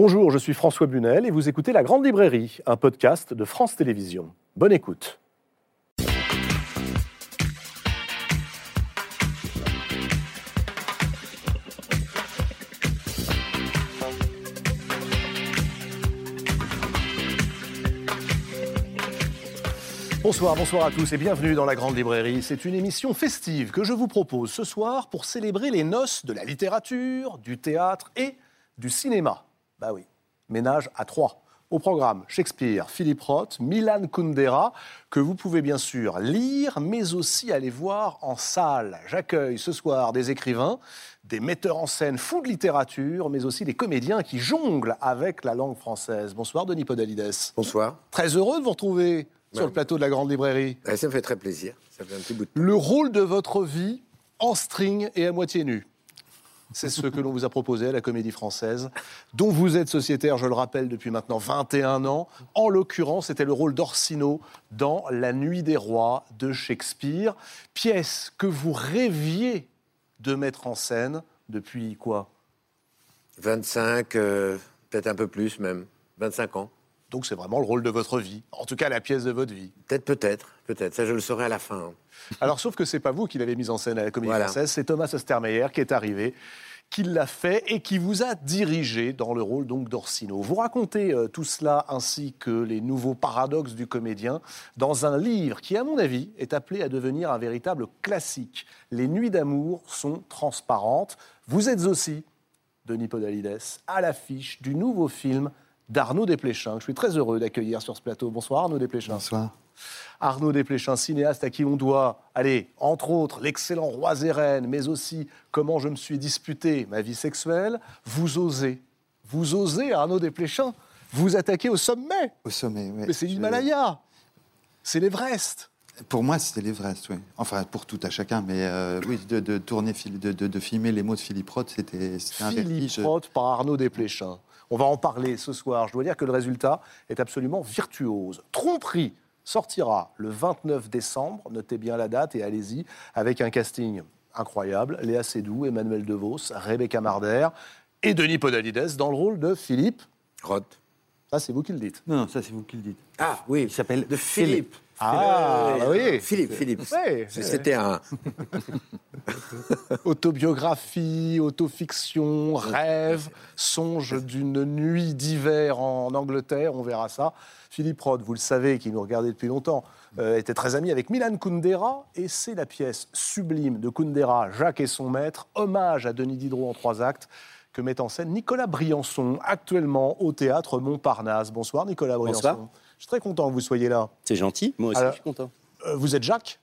Bonjour, je suis François Bunel et vous écoutez La Grande Librairie, un podcast de France Télévisions. Bonne écoute. Bonsoir, bonsoir à tous et bienvenue dans la Grande Librairie. C'est une émission festive que je vous propose ce soir pour célébrer les noces de la littérature, du théâtre et du cinéma. Bah oui, ménage à trois. Au programme, Shakespeare, Philippe Roth, Milan Kundera, que vous pouvez bien sûr lire, mais aussi aller voir en salle. J'accueille ce soir des écrivains, des metteurs en scène fous de littérature, mais aussi des comédiens qui jonglent avec la langue française. Bonsoir, Denis Podalides. Bonsoir. Très heureux de vous retrouver sur le plateau de la Grande Librairie. ça me fait très plaisir. Ça fait un petit bout de temps. Le rôle de votre vie en string et à moitié nu. C'est ce que l'on vous a proposé à la Comédie Française, dont vous êtes sociétaire, je le rappelle, depuis maintenant 21 ans. En l'occurrence, c'était le rôle d'Orsino dans La Nuit des Rois de Shakespeare, pièce que vous rêviez de mettre en scène depuis quoi? 25, euh, peut-être un peu plus même, 25 ans. Donc c'est vraiment le rôle de votre vie, en tout cas la pièce de votre vie. Peut-être, peut-être, peut-être. Ça, je le saurai à la fin. hein. Alors, sauf que c'est pas vous qui l'avez mise en scène à la Comédie Voilà. Française, c'est Thomas Ostermeyer qui est arrivé, qui l'a fait et qui vous a dirigé dans le rôle donc d'Orsino. Vous racontez euh, tout cela ainsi que les nouveaux paradoxes du comédien dans un livre qui, à mon avis, est appelé à devenir un véritable classique. Les nuits d'amour sont transparentes. Vous êtes aussi, Denis Podalides, à l'affiche du nouveau film d'Arnaud Desplechin. que Je suis très heureux d'accueillir sur ce plateau. Bonsoir Arnaud Desplechin. Bonsoir. Arnaud Desplechin, cinéaste à qui on doit, allez, entre autres, l'excellent Roi et Reine, mais aussi comment je me suis disputé ma vie sexuelle, vous osez, vous osez, Arnaud Desplechin, vous attaquer au sommet. Au sommet, oui. Mais c'est l'Himalaya, c'est l'Everest. Pour moi, c'était l'Everest, oui. Enfin, pour tout à chacun, mais euh, oui, de, de tourner, de, de- de filmer les mots de Philippe Roth, c'était un Philippe. Roth par Arnaud Desplechin. On va en parler ce soir. Je dois dire que le résultat est absolument virtuose. Tromperie sortira le 29 décembre. Notez bien la date et allez-y avec un casting incroyable. Léa Seydoux, Emmanuel DeVos, Rebecca Marder et Denis Podalides dans le rôle de Philippe. Roth. Ça, c'est vous qui le dites. Non, non, ça c'est vous qui le dites. Ah, oui. Il s'appelle De Philippe. Ah, Euh, oui. Philippe, Philippe. Ouais. C'était un. Autobiographie, autofiction, rêve, songe d'une nuit d'hiver en Angleterre, on verra ça. Philippe Roth, vous le savez, qui nous regardait depuis longtemps, euh, était très ami avec Milan Kundera, et c'est la pièce sublime de Kundera, Jacques et son maître, hommage à Denis Diderot en trois actes, que met en scène Nicolas Briançon, actuellement au théâtre Montparnasse. Bonsoir Nicolas Briançon. Bonsoir. Je suis très content que vous soyez là. C'est gentil, moi aussi Alors- je suis content. Euh, vous êtes Jacques,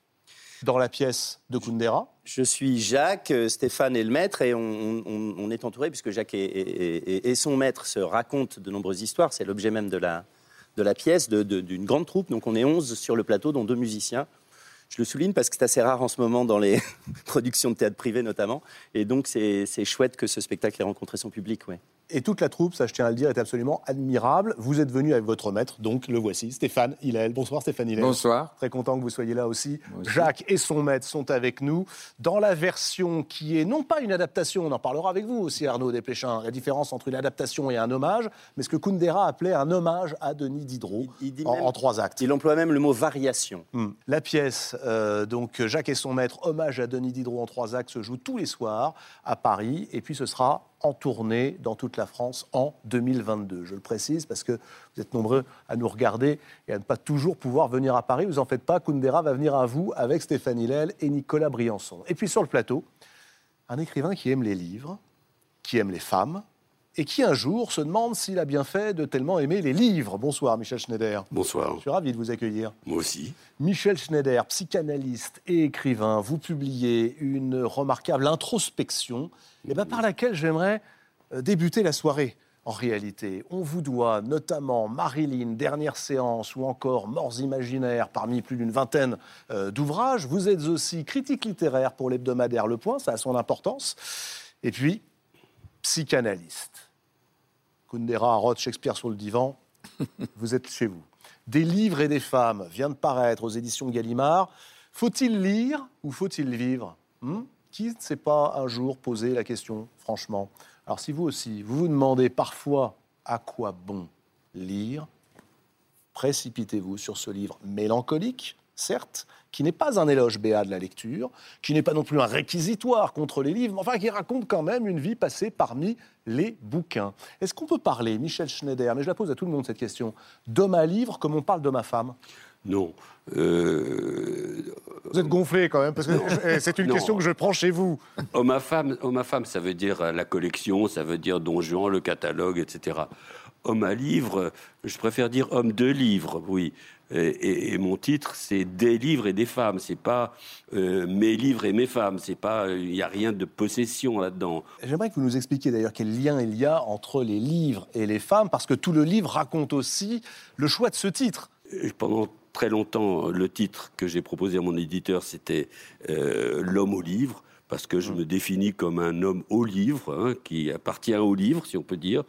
dans la pièce de Kundera. Je suis Jacques, euh, Stéphane est le maître et on, on- on est entouré puisque Jacques et, et- et- et son maître se racontent de nombreuses histoires. C'est l'objet même de la, de la pièce, d'une grande troupe. Donc on est 11 sur le plateau, dont deux musiciens. Je le souligne parce que c'est assez rare en ce moment dans les productions de théâtre privé notamment. Et donc c'est c'est chouette que ce spectacle ait rencontré son public. Ouais. Et toute la troupe, ça je tiens à le dire, est absolument admirable. Vous êtes venu avec votre maître, donc le voici, Stéphane Hillel. Bonsoir Stéphane Hillel. Bonsoir. Très content que vous soyez là aussi. aussi. Jacques et son maître sont avec nous dans la version qui est non pas une adaptation, on en parlera avec vous aussi Arnaud Desplechin, la différence entre une adaptation et un hommage, mais ce que Kundera appelait un hommage à Denis Diderot Il- il dit en, même- en trois actes. Il emploie même le mot variation. Hmm. La pièce, euh, donc Jacques et son maître, hommage à Denis Diderot en trois actes, se joue tous les soirs à Paris, et puis ce sera en tournée dans toute la France en 2022. Je le précise parce que vous êtes nombreux à nous regarder et à ne pas toujours pouvoir venir à Paris. Vous en faites pas, Kundera va venir à vous avec Stéphane Hillel et Nicolas Briançon. Et puis sur le plateau, un écrivain qui aime les livres, qui aime les femmes, et qui un jour se demande s'il a bien fait de tellement aimer les livres. Bonsoir Michel Schneider. Bonsoir, Je suis ravi de vous accueillir. moi aussi. Michel Schneider, psychanalyste et écrivain, vous publiez une remarquable introspection eh ben, par laquelle j'aimerais euh, débuter la soirée. En réalité, on vous doit notamment Marilyn, Dernière séance ou encore Morts imaginaires parmi plus d'une vingtaine euh, d'ouvrages. Vous êtes aussi critique littéraire pour l'hebdomadaire Le Point, ça a son importance. Et puis, psychanalyste. Kundera, Roth, Shakespeare sur le divan, vous êtes chez vous. Des livres et des femmes vient de paraître aux éditions Gallimard. Faut-il lire ou faut-il vivre Hmm Qui ne s'est pas un jour posé la question, franchement Alors si vous aussi, vous vous demandez parfois À quoi bon lire Précipitez-vous sur ce livre mélancolique, certes, qui n'est pas un éloge béat de la lecture, qui n'est pas non plus un réquisitoire contre les livres, mais enfin qui raconte quand même une vie passée parmi les bouquins. Est-ce qu'on peut parler, Michel Schneider, mais je la pose à tout le monde cette question, d'homme à livre comme on parle d'homme à femme? Non. Euh, Vous êtes gonflé quand même, parce que c'est une Non. question que je prends chez vous. Homme à femme, homme à femme, ça veut dire la collection, ça veut dire Don Juan, le catalogue, etc. Homme à livre, euh, je préfère dire homme de livre, oui. Et, et- et mon titre, c'est des livres et des femmes. C'est pas euh, mes livres et mes femmes. C'est pas, il n'y a rien de possession là-dedans. J'aimerais que vous nous expliquiez d'ailleurs quel lien il y a entre les livres et les femmes, parce que tout le livre raconte aussi le choix de ce titre. Et Pendant très longtemps, le titre que j'ai proposé à mon éditeur, c'était euh, L'homme au livre, parce que je me définis comme un homme au livre, hein, qui appartient au livre, si on peut dire.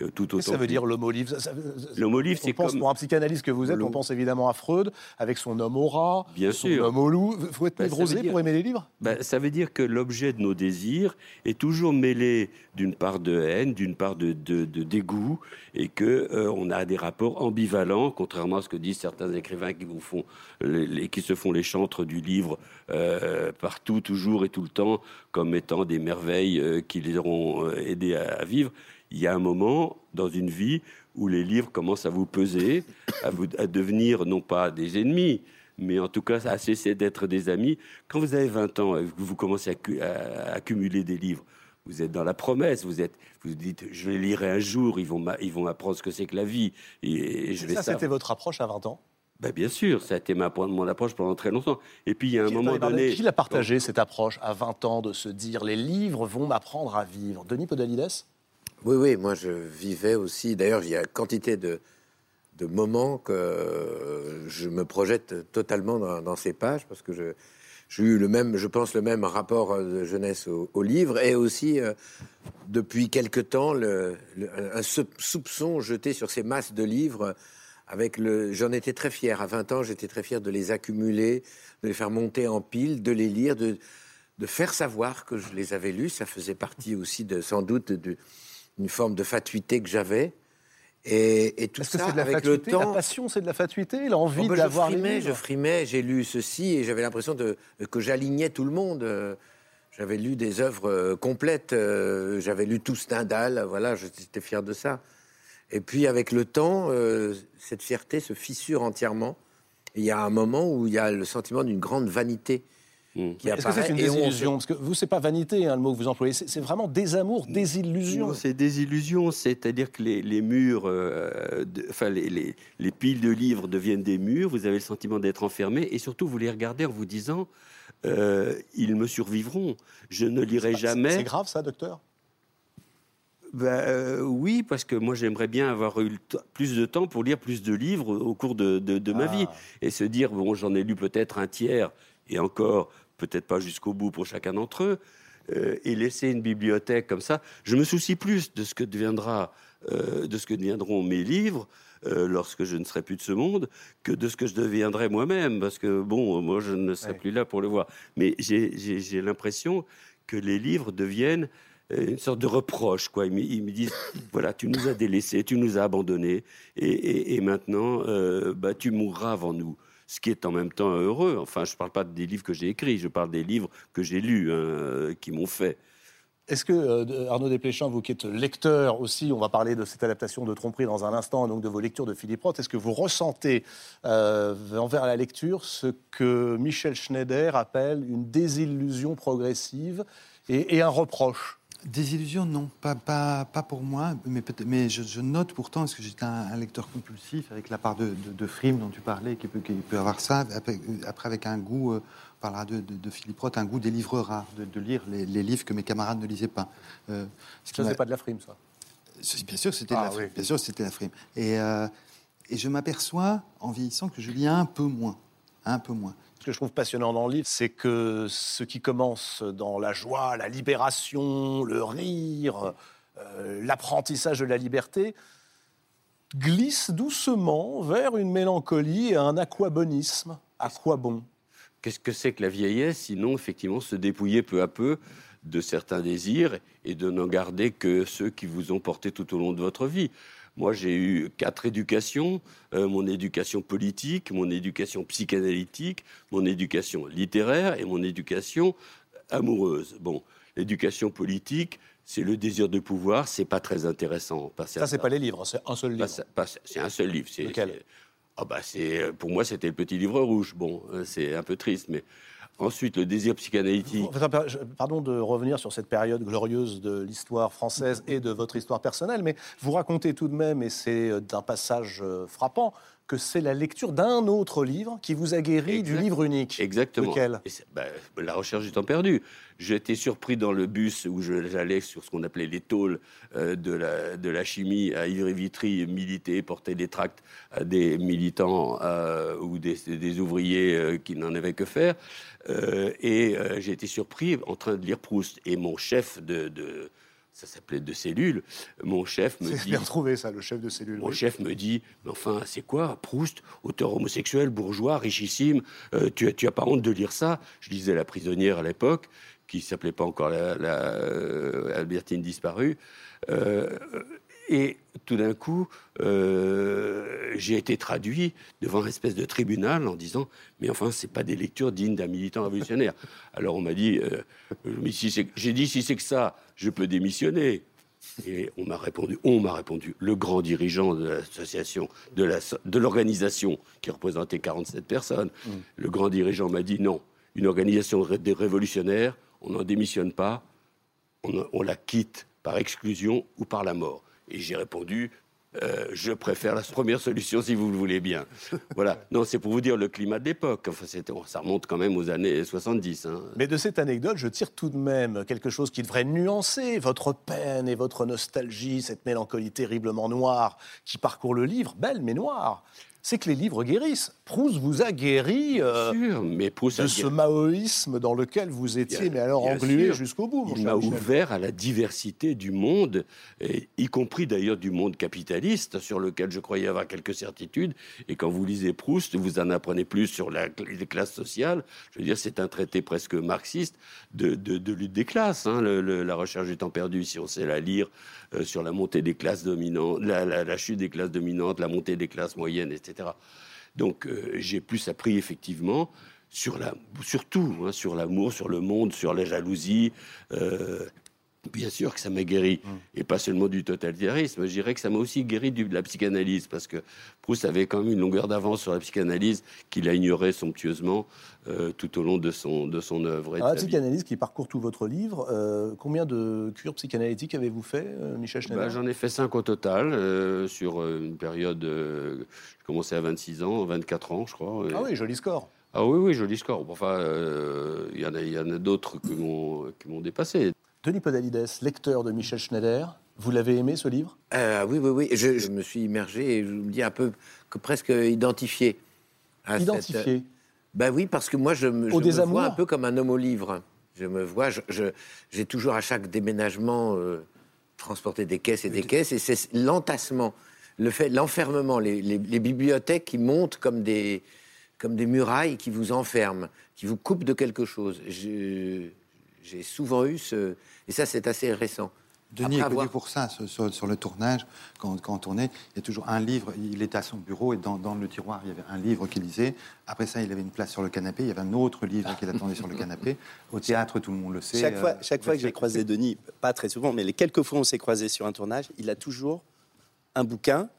Euh, tout autant ça veut dire l'homme ça- L'homme On c'est pense, comme. pour un psychanalyste que vous êtes, on pense évidemment à Freud, avec son homme au rat, Bien son sûr. homme au loup. Il faut être Bah, névrosé dire- pour aimer les livres? Ben, ça veut dire que l'objet de nos désirs est toujours mêlé d'une part de haine, d'une part de, de- de dégoût, et que euh, on a des rapports ambivalents, contrairement à ce que disent certains écrivains qui vous font, les, les- qui se font les chantres du livre euh, partout, toujours et tout le temps, comme étant des merveilles euh, qui les auront aidés à, à vivre. Il y a un moment dans une vie où les livres commencent à vous peser, à, vous, à devenir non pas des ennemis, mais en tout cas à cesser d'être des amis. Quand vous avez 20 ans et que vous commencez à, cu- à accumuler des livres, vous êtes dans la promesse, vous êtes, vous dites, je les lirai un jour, ils vont ils vont m'apprendre ce que c'est que la vie, et, et je vais Ça, c'était votre approche à 20 ans? Ben, bien sûr, ça a été ma, mon approche pendant très longtemps. Et puis il y a un Qui- moment pardon, donné, Qui l'a partagé, cette approche, à 20 ans, de se dire les livres vont m'apprendre à vivre? Denis Podalides Oui, oui, moi je vivais aussi. D'ailleurs, il y a quantité de, moments que je me projette totalement dans, ces pages parce que j'ai eu le même, je pense, le même rapport de jeunesse au, au livre et aussi euh, depuis quelque temps un sou- soupçon jeté sur ces masses de livres. Avec le, j'en étais très fier. À 20 ans, j'étais très fier de les accumuler, de les faire monter en pile, de les lire, de, de faire savoir que je les avais lus. Ça faisait partie aussi de, sans doute, de- d'une forme de fatuité que j'avais. Et, et tout que ça, c'est de la avec fatuité le temps, La passion, c'est de la fatuité L'envie Oh, bah, d'avoir je les livres je frimais, j'ai lu ceci et j'avais l'impression de, que j'alignais tout le monde. Euh, J'avais lu des œuvres euh, complètes, euh, j'avais lu tout Stendhal, voilà, j'étais fier de ça. Et puis avec le temps, cette fierté se fissure entièrement. Il y a un moment où il y a le sentiment d'une grande vanité Mm. qui Est-ce que c'est une désillusion Parce que vous, c'est pas vanité, hein, le mot que vous employez, c'est c'est vraiment désamour, désillusion. Non, c'est des illusions, c'est-à-dire que les, les murs, euh, de- enfin les, les- les piles de livres deviennent des murs, vous avez le sentiment d'être enfermé, et surtout vous les regardez en vous disant, euh, ils me survivront, je ne lirai jamais. C'est grave ça, docteur? Ben, euh, oui, parce que moi j'aimerais bien avoir eu plus de temps pour lire plus de livres au cours de, de- de ma Ah. vie et se dire bon j'en ai lu peut-être un tiers et encore peut-être pas jusqu'au bout pour chacun d'entre eux euh, et laisser une bibliothèque comme ça. Je me soucie plus de ce que deviendra euh, de ce que deviendront mes livres. euh, lorsque je ne serai plus de ce monde, que de ce que je deviendrai moi-même, parce que bon, moi je ne serai Ouais. plus là pour le voir. Mais j'ai- l'impression que les livres deviennent une sorte de reproche. Quoi. Ils, me, ils me disent, voilà, tu nous as délaissés, tu nous as abandonnés, et, et- et maintenant, bah, tu mourras avant nous. Ce qui est en même temps heureux. Enfin, je ne parle pas des livres que j'ai écrits, je parle des livres que j'ai lus, hein, euh, qui m'ont fait. Est-ce que, euh, Arnaud Desplechin, vous qui êtes lecteur aussi, on va parler de cette adaptation de Tromperie dans un instant, donc de vos lectures de Philippe Roth, est-ce que vous ressentez euh, envers la lecture ce que Michel Schneider appelle une désillusion progressive et, et un reproche? Désillusion, non, pas, pas, pas pour moi, mais, mais je, je note pourtant, parce que j'étais un, un lecteur compulsif, avec la part de, de, de frime dont tu parlais, qui peut, qui peut avoir ça, après, après avec un goût, euh, on parlera de, de, Philippe Roth, un goût des livres rares, de, de lire les, les livres que mes camarades ne lisaient pas. Euh, ce Ça, c'est pas de la frime, ça. Bien sûr, c'était Ah, la frime. oui. Bien sûr, c'était la frime. Et, euh, et je m'aperçois, en vieillissant, que je lis un peu moins. Un peu moins. Ce que je trouve passionnant dans le livre, c'est que ce qui commence dans la joie, la libération, le rire, euh, l'apprentissage de la liberté, glisse doucement vers une mélancolie et un aquabonisme. À quoi bon? Qu'est-ce que c'est que la vieillesse Sinon, effectivement, se dépouiller peu à peu de certains désirs et de n'en garder que ceux qui vous ont porté tout au long de votre vie? Moi, j'ai eu quatre éducations euh, mon éducation politique, mon éducation psychanalytique, mon éducation littéraire et mon éducation amoureuse. Bon, l'éducation politique, c'est le désir de pouvoir, c'est pas très intéressant. Ça, c'est pas les livres, c'est un seul livre. C'est un seul livre. Lequel? ah bah c'est pour moi c'était le petit livre rouge. Bon, euh, c'est un peu triste, mais ensuite le désir psychanalytique. Pardon de revenir sur cette période glorieuse de l'histoire française et de votre histoire personnelle, mais vous racontez tout de même, et c'est euh, d'un passage euh, frappant, que c'est la lecture d'un autre livre qui vous a guéri du livre unique. Exactement. Lequel bah, La recherche du temps perdu. J'étais surpris dans le bus où j'allais sur ce qu'on appelait les tôles euh, de, la, de la chimie à Ivry-Vitry, militer, porter des tracts à des militants euh, ou des, des ouvriers euh, qui n'en avaient que faire. et j'ai été surpris en train de lire Proust. Et mon chef de ça s'appelait de cellules. Mon chef me dit. bien retrouvé ça, le chef de cellule. Mon chef me dit, mais enfin, c'est quoi Proust, auteur homosexuel, bourgeois, richissime. Euh, tu, tu as pas honte de lire ça? Je lisais La prisonnière à l'époque, qui s'appelait pas encore la, euh, Albertine disparue. Euh, et tout d'un coup, euh, j'ai été traduit devant une espèce de tribunal en disant Mais enfin, ce pas des lectures dignes d'un militant révolutionnaire. Alors on m'a dit euh, Mais si J'ai dit Si c'est que ça, je peux démissionner. Et on m'a répondu, on m'a répondu, le grand dirigeant de l'association, de l'organisation qui représentait 47 personnes, mm. le grand dirigeant m'a dit non, une organisation des révolutionnaires, on n'en démissionne pas, on la quitte par exclusion ou par la mort. Et j'ai répondu, euh, je préfère la première solution si vous le voulez bien. Voilà. Non, c'est pour vous dire le climat de l'époque. Enfin, ça remonte quand même aux années 70. Hein. Mais de cette anecdote, je tire tout de même quelque chose qui devrait nuancer votre peine et votre nostalgie, cette mélancolie terriblement noire qui parcourt le livre, belle mais noire c'est que les livres guérissent. Proust vous a guéri euh, mais de ce maoïsme dans lequel vous étiez, mais alors englué jusqu'au bout. Il m'a ouvert à la diversité du monde, y compris d'ailleurs du monde capitaliste, sur lequel je croyais avoir quelques certitudes. Et quand vous lisez Proust, vous en apprenez plus sur les classes sociales. Je veux dire, c'est un traité presque marxiste de, lutte des classes. Hein, la recherche du temps perdu, si on sait la lire, euh, sur la montée des classes dominantes, la, chute des classes dominantes, la montée des classes moyennes, etc. Donc euh, j'ai plus appris effectivement sur la, surtout hein, sur l'amour, sur le monde, sur la jalousie, euh, Bien sûr que ça m'a guéri, hum. et pas seulement du totalitarisme. Je dirais que ça m'a aussi guéri de la psychanalyse, parce que Proust avait quand même une longueur d'avance sur la psychanalyse qu'il a ignorée somptueusement euh, tout au long de son, de son œuvre. la psychanalyse qui parcourt tout votre livre, euh, combien de cures psychanalytiques avez-vous fait, euh, Michel Schneider? bah, J'en ai fait cinq au total, sur une période. j'ai commencé à 26 ans, 24 ans, je crois. Ah oui, joli score. Ah oui, oui, joli score. Enfin, il y en a, a d'autres qui m'ont dépassé. Denis Podalides, lecteur de Michel Schneider, vous l'avez aimé ce livre? Euh, Oui, oui, oui. Je, me suis immergé et je me dis un peu que presque identifié. identifié Ben oui, parce que moi, je, me, vois un peu comme un homme au livre. Je me vois, j'ai toujours à chaque déménagement euh, transporté des caisses et des caisses, et c'est l'entassement, le fait, l'enfermement, les, bibliothèques qui montent comme des, comme des murailles qui vous enferment, qui vous coupent de quelque chose. J'ai souvent eu ce, et ça, c'est assez récent. Denis est connu pour ça, sur, le tournage, quand, quand, on tournait, il y a toujours un livre, il était à son bureau et dans, le tiroir, il y avait un livre qu'il lisait. Après ça, il avait une place sur le canapé, il y avait un autre livre qu'il attendait sur le canapé. Au théâtre, tout le monde le sait. Chaque fois, euh, chaque fois que j'ai croisé Denis, pas très souvent, mais les quelques fois où on s'est croisé sur un tournage, il a toujours un bouquin,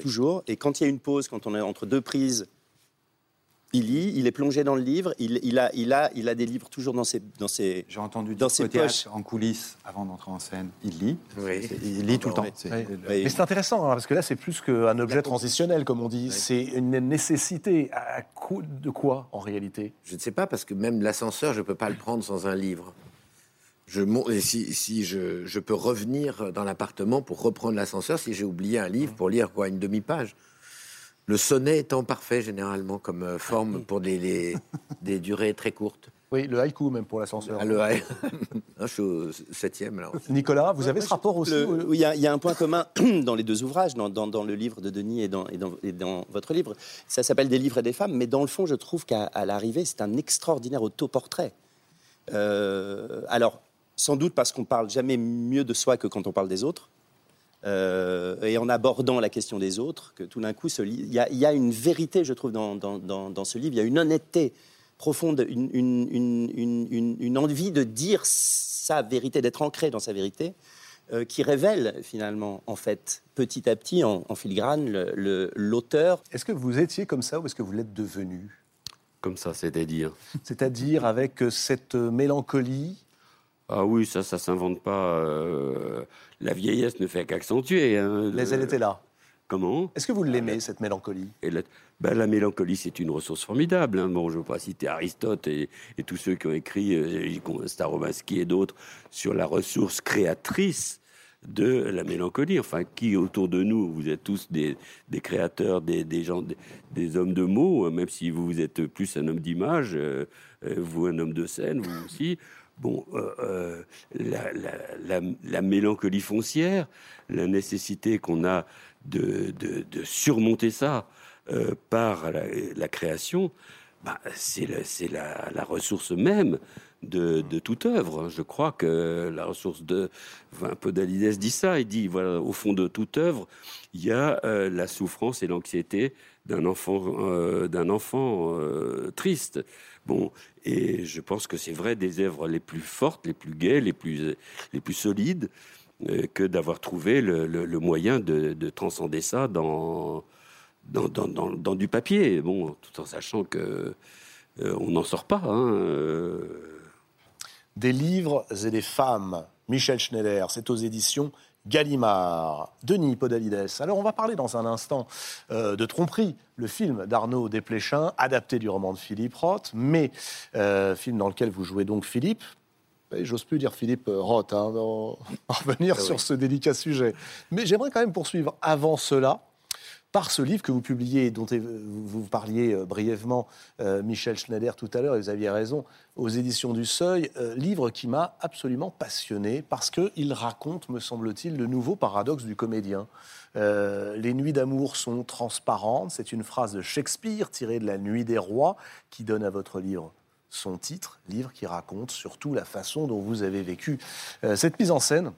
toujours. Et quand il y a une pause, quand on est entre deux prises, il lit, il est plongé dans le livre, il, a, il, a, il a des livres toujours dans ses, dans ses J'ai entendu dans ses poches. en coulisses avant d'entrer en scène. Il lit, il lit tout le temps. Mais c'est intéressant, hein, parce que là, c'est plus qu'un objet transitionnel, comme on dit. C'est une nécessité. À coup de quoi, en réalité? Je ne sais pas, parce que même l'ascenseur, je ne peux pas le prendre sans un livre. Je, si, si je, je, peux revenir dans l'appartement pour reprendre l'ascenseur, si j'ai oublié un livre pour lire quoi, une demi-page. Le sonnet étant parfait généralement comme euh, forme pour des, des durées très courtes. Oui, le haïku même pour l'ascenseur. Ah, le haïku. je suis au septième. Alors. Nicolas, vous avez ce rapport aussi Oui, il y, a un point commun dans les deux ouvrages, dans, dans, le livre de Denis et dans, et dans, et dans votre livre. Ça s'appelle Des livres et des femmes, mais dans le fond, je trouve qu'à l'arrivée, c'est un extraordinaire autoportrait. Euh, alors, sans doute parce qu'on parle jamais mieux de soi que quand on parle des autres. Euh, et en abordant la question des autres, que tout d'un coup, il y, a- il y a une vérité, je trouve, dans, dans- dans- dans ce livre, il y a une honnêteté profonde, une, une- une- une- envie de dire sa vérité, d'être ancré dans sa vérité, euh, qui révèle finalement, en fait, petit à petit, en, en filigrane, le- le- l'auteur. Est-ce que vous étiez comme ça ou est-ce que vous l'êtes devenu? Comme ça, c'est-à-dire? C'est-à-dire avec cette euh, mélancolie Ah oui, ça, ça s'invente pas. euh, la vieillesse ne fait qu'accentuer. hein, Mais le- elle était là. Comment? Est-ce que vous l'aimez, cette mélancolie? Et la, ben, la mélancolie, c'est une ressource formidable. hein. Bon, je ne veux pas citer Aristote et, et tous ceux qui ont écrit, euh, et d'autres, sur la ressource créatrice de la mélancolie. Enfin, qui autour de nous, vous êtes tous des, des créateurs, des, des gens, des, des hommes de mots, hein, même si vous êtes plus un homme d'image, euh, euh, vous un homme de scène, vous aussi. Bon, euh, euh, la, la- la- la mélancolie foncière, la nécessité qu'on a de, surmonter ça euh, par la, création, bah, c'est la, ressource même de, toute œuvre. Je crois que la ressource de... Enfin, Podalides dit ça, il dit, voilà, au fond de toute œuvre, il y a la souffrance et l'anxiété d'un enfant, d'un enfant triste. Bon, et je pense que c'est vrai des œuvres les plus fortes, les plus gaies, les plus, les plus solides, euh, que d'avoir trouvé le, le- moyen de, de transcender ça dans, dans, dans, dans- dans du papier. Bon, tout en sachant que euh, on n'en sort pas. hein, euh. Des livres et des femmes. Michel Schneider, c'est aux éditions Gallimard. Denis Podalides. Alors, on va parler dans un instant euh, de Tromperie, le film d'Arnaud Desplechin, adapté du roman de Philippe Roth, mais euh, film dans lequel vous jouez donc Philippe. J'ose plus dire Philippe euh, Roth, hein, en revenir Ah sur oui. ce délicat sujet. Mais j'aimerais quand même poursuivre avant cela par ce livre que vous publiez, dont vous parliez euh, brièvement, euh, Michel Schneider, tout à l'heure, et vous aviez raison, aux éditions du Seuil, euh, livre qui m'a absolument passionné parce qu'il raconte, me semble-t-il, le nouveau paradoxe du comédien. Les nuits d'amour sont transparentes, c'est une phrase de Shakespeare tirée de La Nuit des Rois qui donne à votre livre son titre, livre qui raconte surtout la façon dont vous avez vécu cette mise en scène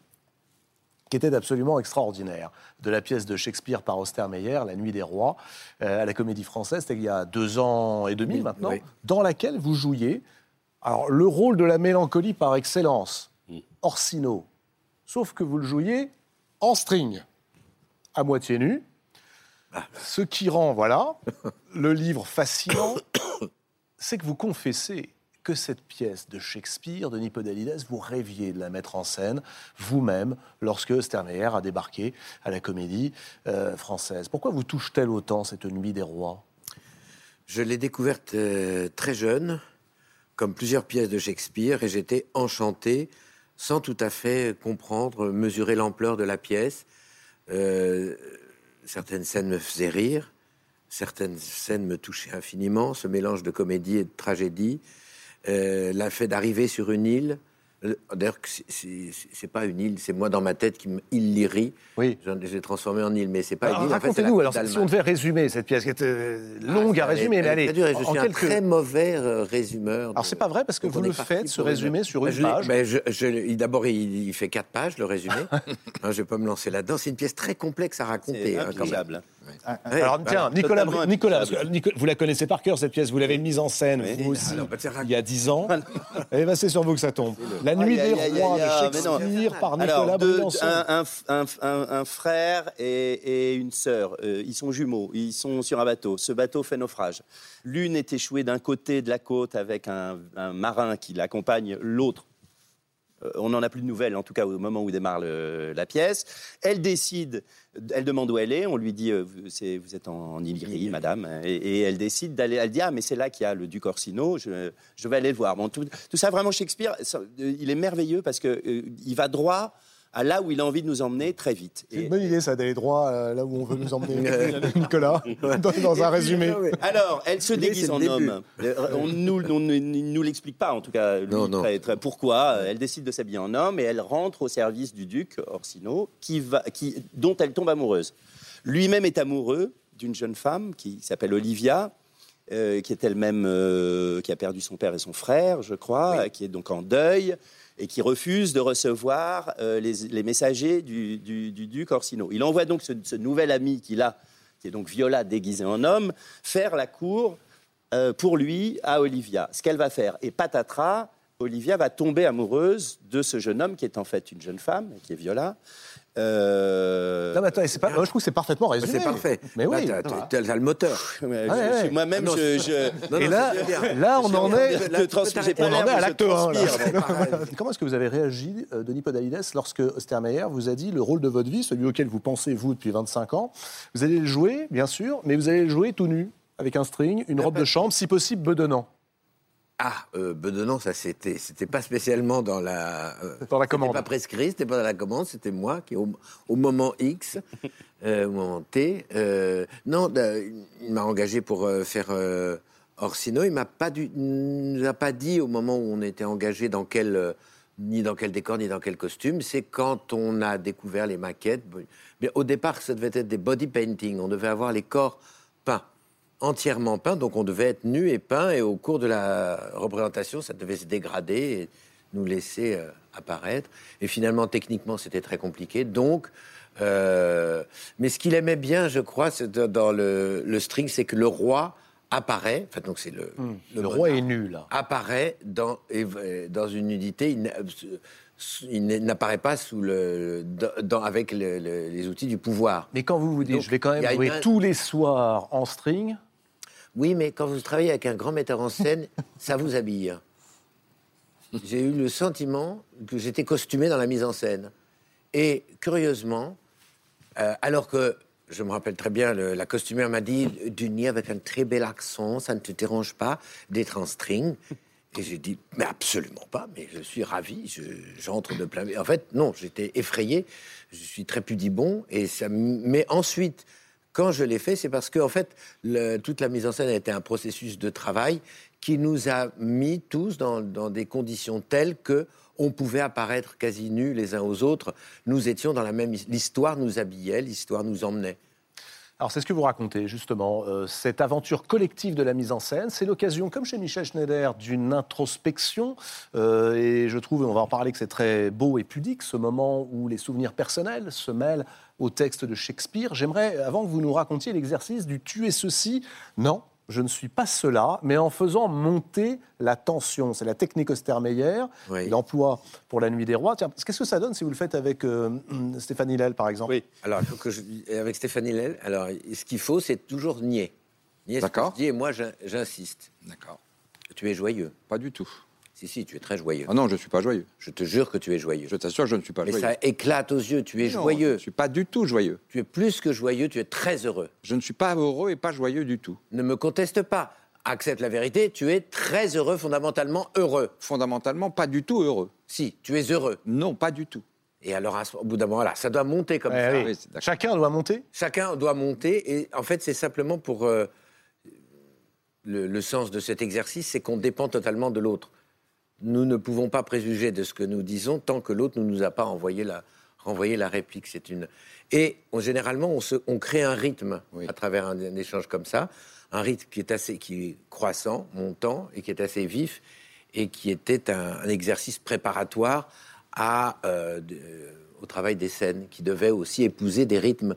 qui était absolument extraordinaire, de la pièce de Shakespeare par Ostermeyer, La Nuit des Rois, euh, à la Comédie Française, c'était il y a deux ans et demi Oui, maintenant, oui. dans laquelle vous jouiez alors, le rôle de la mélancolie par excellence. Orsino, sauf que vous le jouiez en string, à moitié nu, ce qui rend, voilà, le livre fascinant, c'est que vous confessez que cette pièce de Shakespeare, de Nipodalides, vous rêviez de la mettre en scène vous-même lorsque Stermeyer a débarqué à la comédie euh, française. Pourquoi vous touche-t-elle autant cette nuit des rois? Je l'ai découverte euh, très jeune, comme plusieurs pièces de Shakespeare, et j'étais enchanté, sans tout à fait comprendre, mesurer l'ampleur de la pièce. Euh, certaines scènes me faisaient rire, certaines scènes me touchaient infiniment, ce mélange de comédie et de tragédie. Euh, la fait d'arriver sur une île. euh, D'ailleurs, c'est- pas une île, c'est moi dans ma tête qui me Illyrie. Oui. J'ai transformé en île, mais c'est pas Alors, une île. en fait, Racontez-nous, alors si on devait résumer cette pièce qui est euh, longue Ah, à résumer, elle- mais allez, je en suis un très mauvais euh, résumeur. Alors c'est pas vrai parce que vous on le faites, ce résumé sur une je l'ai- page. ben, je- je D'abord, il, il fait quatre pages, le résumé. Hein, je vais pas me lancer là-dedans. C'est une pièce très complexe à raconter. C'est hein. Ouais, Alors tiens. Nicolas, Nicolas, Nico- vous la connaissez par cœur cette pièce, vous l'avez mise en scène Oui. vous aussi Alors, bah, il y a dix ans. Eh ben c'est sur vous que ça tombe. La nuit Aïe, des rois de non. Shakespeare par Nicolas Alors, deux- un, frère et, et une sœur, euh, ils sont jumeaux, ils sont sur un bateau. Ce bateau fait naufrage. L'une est échouée d'un côté de la côte avec un marin qui l'accompagne, l'autre. Euh, on n'en a plus de nouvelles, en tout cas au moment où démarre le- la pièce. Elle décide, elle demande où elle est. On lui dit euh, vous, êtes en, en Illyrie, madame. Et, et elle décide d'aller. Elle dit ah mais c'est là qu'il y a le duc Orsino. Je, je vais aller le voir. Bon, tout, tout ça vraiment Shakespeare, ça, euh, il est merveilleux parce que euh, il va droit à là où il a envie de nous emmener très vite. C'est une bonne idée ça d'aller droit euh, là où on veut nous emmener Nicolas dans, dans un résumé. Alors, elle se déguise en homme. On nous, on nous l'explique pas, en tout cas. lui, Non, non. très- très- pourquoi euh, Elle décide de s'habiller en homme et elle rentre au service du duc Orsino, qui va, qui, dont elle tombe amoureuse. Lui-même est amoureux d'une jeune femme qui s'appelle Olivia. euh, qui est elle-même, euh, qui a perdu son père et son frère, je crois, qui est donc en deuil. Et qui refuse de recevoir euh, les, messagers du, du, du duc Orsino. Il envoie donc ce, ce nouvel ami qu'il a, qui est donc Viola déguisée en homme, faire la cour euh, pour lui à Olivia. Ce qu'elle va faire. Et patatras, Olivia va tomber amoureuse de ce jeune homme qui est en fait une jeune femme, qui est Viola. Euh, Non, mais attends, c'est pas, je trouve que c'est parfaitement résumé. C'est parfait. Mais oui. Là, t'as- le moteur. ouais, ouais. je- Moi-même, je, je- Et là, là, on en est. trans- On en à l'acte 1. transpire. Comment est-ce que vous avez réagi, euh, Denis Podalides, lorsque Ostermeyer vous a dit le rôle de votre vie, celui auquel vous pensez, vous, depuis 25 ans, vous allez le jouer, bien sûr, mais vous allez le jouer tout nu, avec un string, une robe de chambre, si possible bedonnant. Ah, euh, bedonnant, ça c'était, c'était pas spécialement dans la. euh, Dans la c'était commande. pas prescrit, c'était pas dans la commande, c'était moi qui, au, au moment X, euh, au moment T, euh, non, il m'a engagé pour faire Orsino. Il m'a pas du, nous a pas dit au moment où on était engagé dans quel, ni dans quel décor, ni dans quel costume. C'est quand on a découvert les maquettes. Mais au départ, ça devait être des body painting. On devait avoir les corps peints entièrement peint, donc on devait être nu et peint, et au cours de la représentation, ça devait se dégrader et nous laisser euh, apparaître. Et finalement, techniquement, c'était très compliqué. Donc, euh, mais ce qu'il aimait bien, je crois, dans le, le string, c'est que le roi apparaît. Enfin, donc c'est le, Le roi est nu, là. apparaît dans, euh, dans une nudité. Il n'a- il n'apparaît pas sous le, dans- avec le- le- les outils du pouvoir. Mais quand vous vous dites, Donc, je vais quand même jouer tous les soirs en string, Oui, mais quand vous travaillez avec un grand metteur en scène, ça vous habille. J'ai eu le sentiment que j'étais costumé dans la mise en scène. Et curieusement, euh, alors que je me rappelle très bien, le- la costumière m'a dit Duny avec un très bel accent, ça ne te dérange pas d'être en string Et j'ai dit Mais absolument pas, mais je suis ravi, je- j'entre de plein. En fait, non, j'étais effrayé, je suis très pudibond. Et ça, mais ensuite, quand je l'ai fait, c'est parce que fait, toute la mise en scène a été un processus de travail qui nous a mis tous dans, dans des conditions telles que on pouvait apparaître quasi nus les uns aux autres. Nous étions dans la même l'histoire nous habillait, l'histoire nous emmenait. Alors c'est ce que vous racontez justement, euh, cette aventure collective de la mise en scène. C'est l'occasion, comme chez Michel Schneider, d'une introspection. Euh, et je trouve, on va en parler, que c'est très beau et pudique, ce moment où les souvenirs personnels se mêlent au texte de Shakespeare. J'aimerais, avant que vous nous racontiez l'exercice du tuer ceci, non, je ne suis pas cela, mais en faisant monter la tension. C'est la technique Ostermeyer, Oui. emploie pour la nuit des rois. Tiens, qu'est-ce que ça donne si vous le faites avec euh, Stéphane Hillel, par exemple? Oui. Alors, il faut que je, avec Stéphanie Lel, alors ce qu'il faut, c'est toujours nier. Nier ce que je dis et moi, j'in- j'insiste. D'accord. Tu es joyeux. Pas du tout. Si, si, tu es très joyeux. Ah non, je suis pas joyeux. Je te jure que tu es joyeux. Je t'assure, je ne suis pas Mais joyeux. ça éclate aux yeux, tu es Non, joyeux. Je suis pas du tout joyeux. Tu es plus que joyeux, tu es très heureux. Je ne suis pas heureux et pas joyeux du tout. Ne me conteste pas. Accepte la vérité, tu es très heureux, fondamentalement heureux. Fondamentalement, pas du tout heureux. Si, tu es heureux. Non, pas du tout. Et alors, au bout d'un moment, là, ça doit monter comme Eh ça. oui. oui, c'est d'accord. Chacun doit monter Chacun doit monter et en fait c'est simplement pour euh, le, le sens de cet exercice, c'est qu'on dépend totalement de l'autre. Nous ne pouvons pas préjuger de ce que nous disons tant que l'autre ne nous a pas envoyé la, renvoyé la réplique. C'est une et on- généralement on, se, on crée un rythme Oui. à travers un, un échange comme ça, un rythme qui est assez qui est croissant, montant et qui est assez vif et qui était un, un exercice préparatoire à, euh, de- au travail des scènes, qui devait aussi épouser des rythmes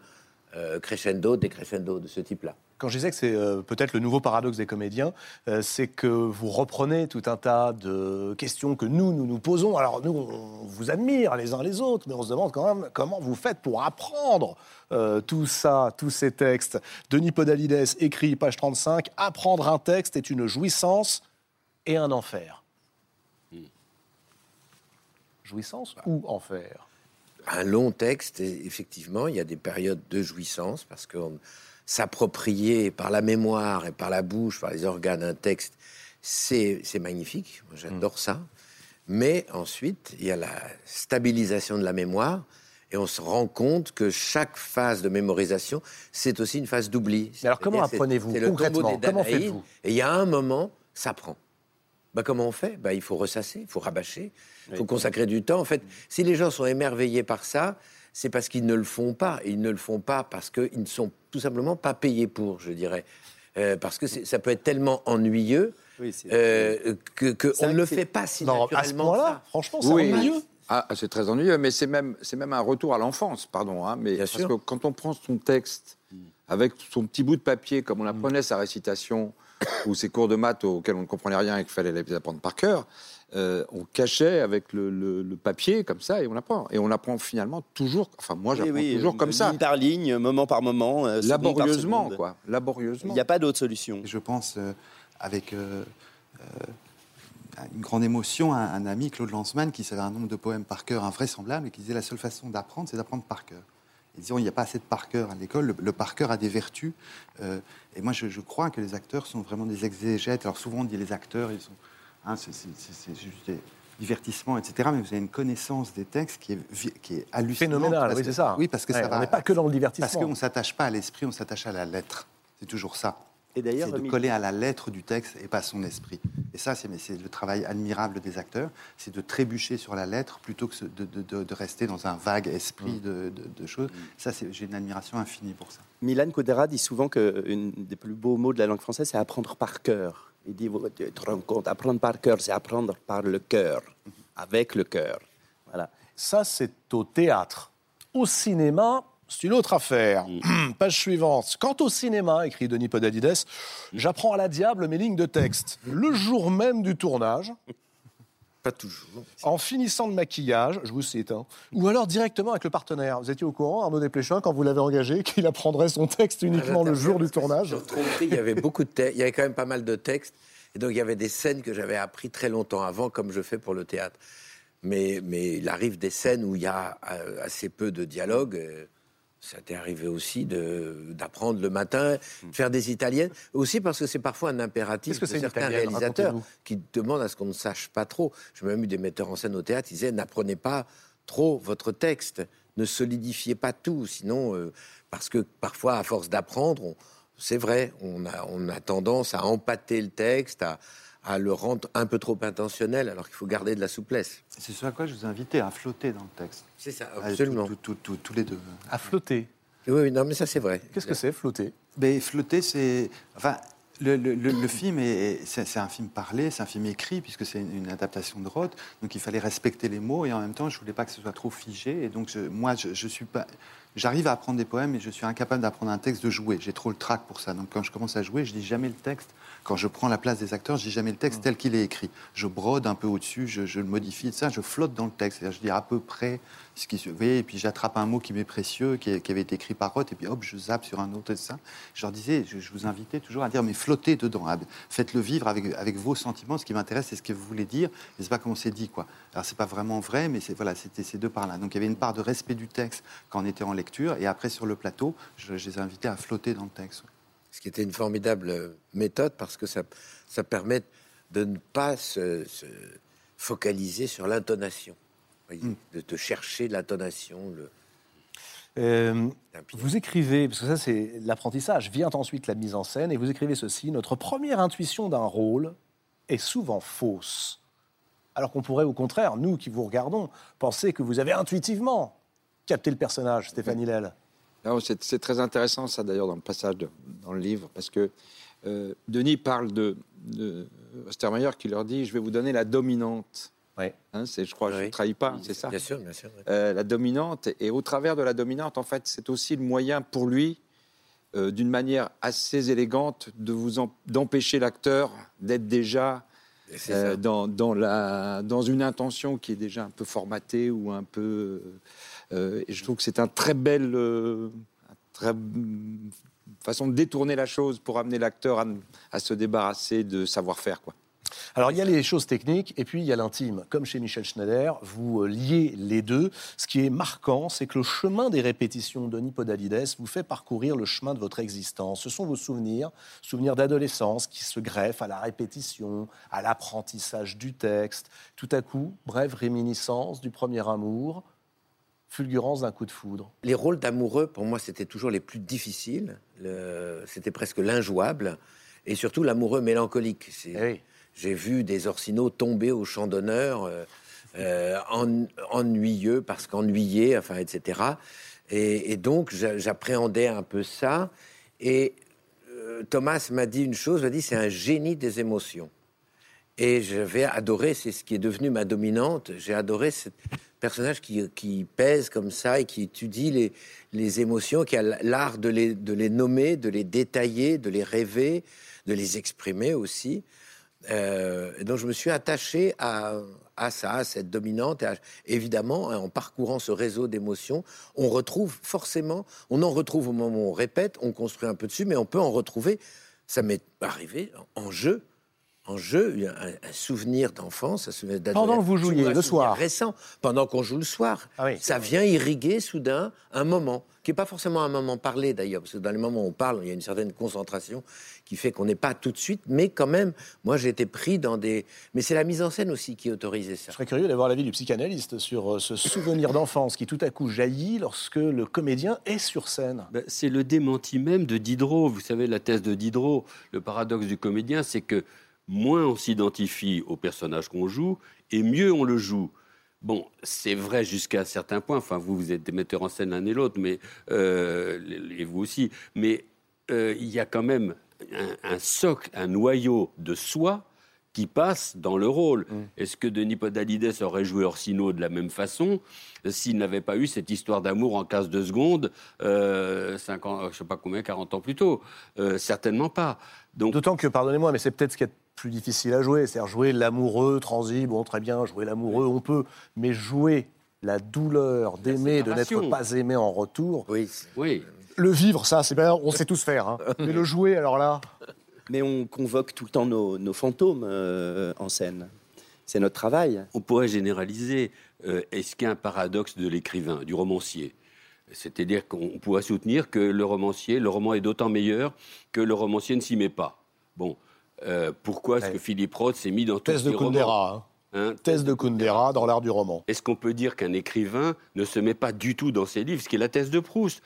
euh, crescendo, décrescendo de ce type-là. Quand je disais que c'est euh, peut-être le nouveau paradoxe des comédiens, euh, c'est que vous reprenez tout un tas de questions que nous, nous nous posons. Alors nous, on vous admire les uns les autres, mais on se demande quand même comment vous faites pour apprendre euh, tout ça, tous ces textes. Denis Podalides écrit, page 35, Apprendre un texte est une jouissance et un enfer. Jouissance ou enfer? Un long texte, et effectivement, il y a des périodes de jouissance, parce que on- s'approprier par la mémoire et par la bouche, par les organes, un texte, c'est magnifique. J'adore ça. Mais ensuite, il y a la stabilisation de la mémoire. Et on se rend compte que chaque phase de mémorisation, c'est aussi une phase d'oubli. Alors, comment apprenez-vous le concrètement Comment faites-vous Et il y a un moment, ça prend. Bah, comment on fait? Bah, Il faut ressasser, il faut rabâcher, il faut consacrer du temps. En fait, si les gens sont émerveillés par ça, c'est parce qu'ils ne le font pas. Et ils ne le font pas parce qu'ils ne sont tout simplement pas payés pour, je dirais. Euh, parce que c'est- ça peut être tellement ennuyeux Oui, euh, que, que C'est on vrai ne le fait pas si Non, à ce ça. franchement, c'est Oui. ennuyeux. Ah, c'est très ennuyeux, mais c'est même, c'est même un retour à l'enfance, pardon. Hein, mais Bien parce sûr. que quand on prend son texte avec son petit bout de papier, comme on apprenait sa récitation ou ses cours de maths auxquels on ne comprenait rien et qu'il fallait les apprendre par cœur, euh, on cachait avec le, le- le papier comme ça et on apprend. Et on apprend finalement toujours. Enfin, moi, j'apprends oui, toujours comme ça, Ligne par ligne, moment par moment. euh, par laborieusement, quoi, Il laborieusement. n'y a pas d'autre solution. Je pense euh, avec euh, euh, une grande émotion à un, un ami, Claude Lanzmann, qui savait un nombre de poèmes par cœur invraisemblable et qui disait la seule façon d'apprendre, c'est d'apprendre par cœur. Et disons, il n'y a pas assez de par cœur à l'école. Le, le par cœur a des vertus. euh, et moi, je, je crois que les acteurs sont vraiment des exégètes. Alors souvent, on dit les acteurs, ils sont, hein, c'est, juste des divertissements, etc. Mais vous avez une connaissance des textes qui est, qui est hallucinante. Phénoménal, parce oui, c'est ça. Oui, parce que Ouais, ça on va. n'est pas que dans le Parce divertissement. qu'on ne s'attache pas à l'esprit, on s'attache à la lettre. C'est toujours ça. Et d'ailleurs, C'est de coller à la lettre du texte et pas à son esprit. Et ça, c'est le travail admirable des acteurs, c'est de trébucher sur la lettre plutôt que de, de- de- de rester dans un vague esprit Mm. de, de- de choses. Ça, j'ai une admiration infinie pour ça. Milan Kundera dit souvent qu'un des plus beaux mots de la langue française, c'est apprendre par cœur. Il dit, vous- tu te rends compte, apprendre par cœur, c'est apprendre par le cœur, avec le cœur. Voilà. Ça, c'est au théâtre. Au cinéma, c'est une autre affaire. Page suivante. Quant au cinéma, écrit Denis Podalides, j'apprends à la diable mes lignes de texte. Le jour même du tournage, Pas toujours. en finissant le maquillage, je vous cite, hein, ou alors directement avec le partenaire. Vous étiez au courant, Arnaud Desplechin, quand vous l'avez engagé, qu'il apprendrait son texte uniquement le jour du tournage Tromperie, il y avait beaucoup de textes. Il y avait quand même pas mal de textes. Et donc, il y avait des scènes que j'avais appris très longtemps avant, comme je fais pour le théâtre. Mais, mais il arrive des scènes où il y a euh, assez peu de dialogue. Ça t'est arrivé aussi d'apprendre le matin, de faire des italiennes. Aussi parce que c'est parfois un impératif Qu'est-ce que de certains réalisateurs qui demandent à ce qu'on ne sache pas trop. J'ai même eu des metteurs en scène au théâtre, ils disaient n'apprenez pas trop votre texte, ne solidifiez pas tout, sinon, euh, parce que parfois, à force d'apprendre, c'est vrai, on a, on a tendance à empâter le texte, à, à le rendre un peu trop intentionnel, alors qu'il faut garder de la souplesse. C'est ce à quoi je vous invitais à flotter dans le texte. C'est ça, absolument. tout- tout- tout- tous les deux. À flotter. Oui, oui, non, mais ça, c'est vrai. Qu'est-ce que c'est, flotter? Mais flotter, c'est. Enfin, le, le- le- le film, est, c'est, c'est un film parlé, c'est un film écrit, puisque c'est une, une adaptation de Roth. Donc il fallait respecter les mots, et en même temps, je voulais pas que ce soit trop figé. Et donc, je- moi, je, je suis pas. J'arrive à apprendre des poèmes, mais je suis incapable d'apprendre un texte de jouer. J'ai trop le trac pour ça. Donc quand je commence à jouer, je dis jamais le texte. Quand je prends la place des acteurs, je dis jamais le texte tel qu'il est écrit. Je brode un peu au-dessus, je, je le modifie, ça, je flotte dans le texte. Je dis à peu près ce qui se. Vous voyez, et puis j'attrape un mot qui m'est précieux, qui, qui avait été écrit par Roth, et puis hop, je zappe sur un autre et ça. Je leur disais, je, je vous invitais toujours à dire, mais flottez dedans, à- faites-le vivre avec, avec vos sentiments. Ce qui m'intéresse, c'est ce que vous voulez dire, et c'est pas comment c'est dit, quoi. Alors c'est pas vraiment vrai, mais c'est voilà, c'était ces deux parts-là. Donc il y avait une part de respect du texte quand on était en lecture, et après sur le plateau, je, je les ai invités à flotter dans le texte. Ce qui était une formidable méthode parce que ça, ça permet de ne pas se, se focaliser sur l'intonation. Voyez, Mm. De te chercher l'intonation. Le... Euh, Vous écrivez, parce que ça c'est l'apprentissage, vient ensuite la mise en scène, et vous écrivez ceci, notre première intuition d'un rôle est souvent fausse. Alors qu'on pourrait au contraire, nous qui vous regardons, penser que vous avez intuitivement capté le personnage, Stéphanie Hillel. Non, C'est très intéressant ça d'ailleurs dans le passage de- dans le livre parce que euh, Denis parle de, de Ostermeyer qui leur dit je vais vous donner la dominante. Ouais. Hein, je crois je Oui. ne trahis pas c'est ça? Bien sûr, bien sûr. oui. Euh, la dominante et au travers de la dominante en fait c'est aussi le moyen pour lui euh, d'une manière assez élégante de vous d'empêcher l'acteur d'être déjà dans, dans, la, dans une intention qui est déjà un peu formatée ou un peu. Euh, et je trouve que c'est un très bel. euh, très façon de détourner la chose pour amener l'acteur à, se débarrasser de savoir-faire. Alors il y a les choses techniques et puis il y a l'intime. Comme chez Michel Schneider, vous euh, liez les deux. Ce qui est marquant, c'est que le chemin des répétitions de Denis Podalides vous fait parcourir le chemin de votre existence. Ce sont vos souvenirs, souvenirs d'adolescence qui se greffent à la répétition, à l'apprentissage du texte. Tout à coup, brève réminiscence du premier amour, fulgurance d'un coup de foudre. Les rôles d'amoureux, pour moi, c'était toujours les plus difficiles. Le- C'était presque l'injouable. Et surtout l'amoureux mélancolique. Eh oui. J'ai vu des Orsino tomber au champ d'honneur, euh, euh, en- ennuyeux parce qu'ennuyés, enfin, etc. Et, et donc, j'a- j'appréhendais un peu ça. Et euh, Thomas m'a dit une chose, m'a dit, c'est un génie des émotions. Et j'avais adoré, c'est ce qui est devenu ma dominante, j'ai adoré ce personnage qui, pèse comme ça et qui étudie les, émotions, qui a l'art de les, nommer, de les détailler, de les rêver, de les exprimer aussi. Euh, donc je me suis attaché à, ça, à cette dominante. Et évidemment, en parcourant ce réseau d'émotions, on retrouve forcément, on en retrouve au moment où on répète, on construit un peu dessus, mais on peut en retrouver. Ça m'est arrivé en jeu. En jeu, il y a un, un souvenir d'enfance, un souvenir d'adolescence. Pendant que vous jouiez, le soir. Récent, pendant qu'on joue le soir. Ah oui. Ça vient irriguer soudain un moment, qui n'est pas forcément un moment parlé d'ailleurs, parce que dans les moments où on parle, il y a une certaine concentration qui fait qu'on n'est pas tout de suite, mais quand même, moi j'ai été pris dans des. Mais c'est la mise en scène aussi qui autorisait ça. Je serais curieux d'avoir l'avis du psychanalyste sur euh, ce souvenir d'enfance qui tout à coup jaillit lorsque le comédien est sur scène. Ben, c'est le démenti même de Diderot. Vous savez, la thèse de Diderot, le paradoxe du comédien, c'est que moins on s'identifie au personnage qu'on joue, et mieux on le joue. Bon, c'est vrai jusqu'à un certain point. Enfin, vous, vous êtes des metteurs en scène l'un et l'autre, mais euh, et vous aussi. Mais euh, il y a quand même un, un socle, un noyau de soi qui passe dans le rôle. Est-ce que Denis Podalides aurait joué Orsino de la même façon euh, s'il n'avait pas eu cette histoire d'amour en 15 de secondes, euh, 50, je sais pas combien, 40 ans plus tôt? Certainement pas. D'autant que, pardonnez-moi, mais c'est peut-être ce qui est plus difficile à jouer. C'est-à-dire jouer l'amoureux transi, bon, très bien, jouer l'amoureux, on peut. Mais jouer la douleur d'aimer, de n'être pas aimé en retour, Oui, oui. le vivre, ça, c'est bien, on sait tous faire. hein. Mais le jouer, alors là, Mais on convoque tout le temps nos, nos fantômes euh, en scène. C'est notre travail. On pourrait généraliser. euh, Est-ce qu'il y a un paradoxe de l'écrivain, du romancier? C'est-à-dire qu'on pourrait soutenir que le romancier, le roman est d'autant meilleur que le romancier ne s'y met pas. Bon, euh, pourquoi est-ce Ouais. que Philippe Roth s'est mis dans tous thèse de Kundera. hein. Hein Thèse de Kundera dans l'art du roman. Est-ce qu'on peut dire qu'un écrivain ne se met pas du tout dans ses livres, ce qui est la thèse de Proust?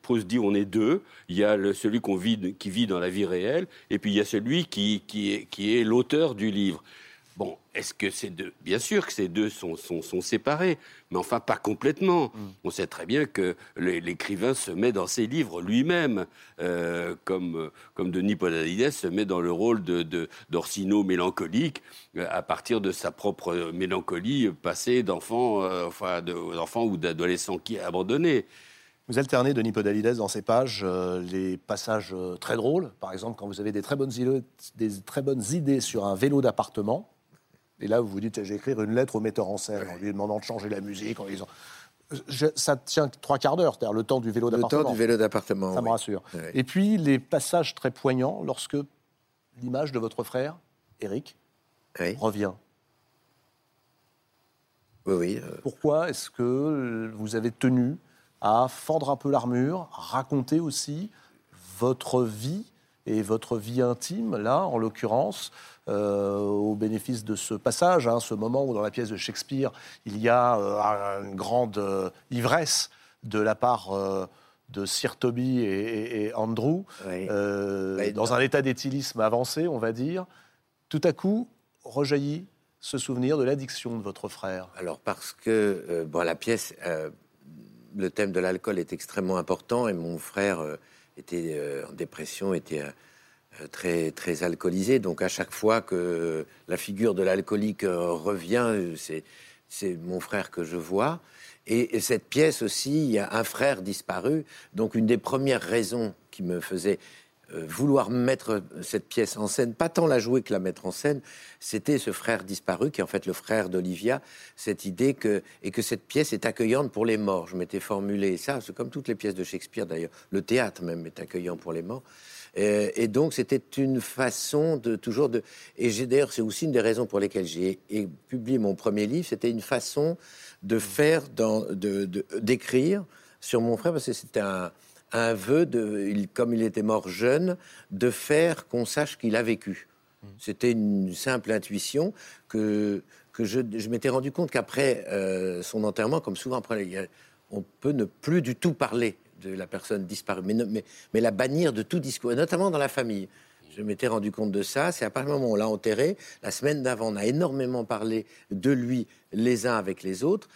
Proust dit on est deux, il y a le- celui vit, qui vit dans la vie réelle, et puis il y a celui qui, qui est, qui est l'auteur du livre. Bon, est-ce que ces deux Bien sûr que ces deux sont, sont, sont séparés, mais enfin pas complètement. On sait très bien que l'é- l'écrivain se met dans ses livres lui-même, euh, comme, comme Denis Podalides se met dans le rôle de, de- d'Orsino mélancolique euh, à partir de sa propre mélancolie passée d'enfant, euh, enfin, de- ou d'adolescent qui est abandonné. Vous alternez, Denis Podalides, dans ces pages, euh, les passages euh, très drôles. Par exemple, quand vous avez des très bonnes idées, des très bonnes idées sur un vélo d'appartement. Et là, vous vous dites, j'ai écrire une lettre au metteur en scène en lui demandant de changer la musique, en lui disant... Je- ça tient trois quarts d'heure, c'est-à-dire le temps du vélo le d'appartement. temps du vélo d'appartement. Ça me rassure. Et puis, les passages très poignants lorsque l'image de votre frère, Eric, Oui, revient. oui, oui. euh, Pourquoi est-ce que vous avez tenu à fendre un peu l'armure, raconter aussi votre vie et votre vie intime, là, en l'occurrence, euh, au bénéfice de ce passage, hein, ce moment où dans la pièce de Shakespeare, il y a euh, une grande euh, ivresse de la part de Sir Toby et, et- et Andrew, oui. dans un état d'éthylisme avancé, on va dire. Tout à coup, rejaillit ce souvenir de l'addiction de votre frère. Alors parce que bon, la pièce, le thème de l'alcool est extrêmement important et mon frère était en dépression, était très très alcoolisé. Donc à chaque fois que la figure de l'alcoolique euh, revient, euh, c'est mon frère que je vois. Et, et cette pièce aussi, il y a un frère disparu. Donc une des premières raisons qui me faisait euh, vouloir mettre cette pièce en scène, pas tant la jouer que la mettre en scène, c'était ce frère disparu qui est en fait le frère d'Olivia, cette idée que et que cette pièce est accueillante pour les morts. Je m'étais formulé ça, c'est comme toutes les pièces de Shakespeare d'ailleurs. Le théâtre même est accueillant pour les morts. Euh, et donc c'était une façon de toujours de et j'ai d'ailleurs c'est aussi une des raisons pour lesquelles j'ai publié mon premier livre, c'était une façon de faire de de- d'écrire sur mon frère parce que c'était un un vœu de il, comme il était mort jeune de faire qu'on sache qu'il a vécu. C'était une simple intuition que que je, je m'étais rendu compte qu'après euh, son enterrement, comme souvent après, on peut ne plus du tout parler de la personne disparue, mais, mais, la bannir de tout discours, et notamment dans la famille. Je m'étais rendu compte de ça. C'est à partir du moment où on l'a enterré, la semaine d'avant, on a énormément parlé de lui les uns avec les autres.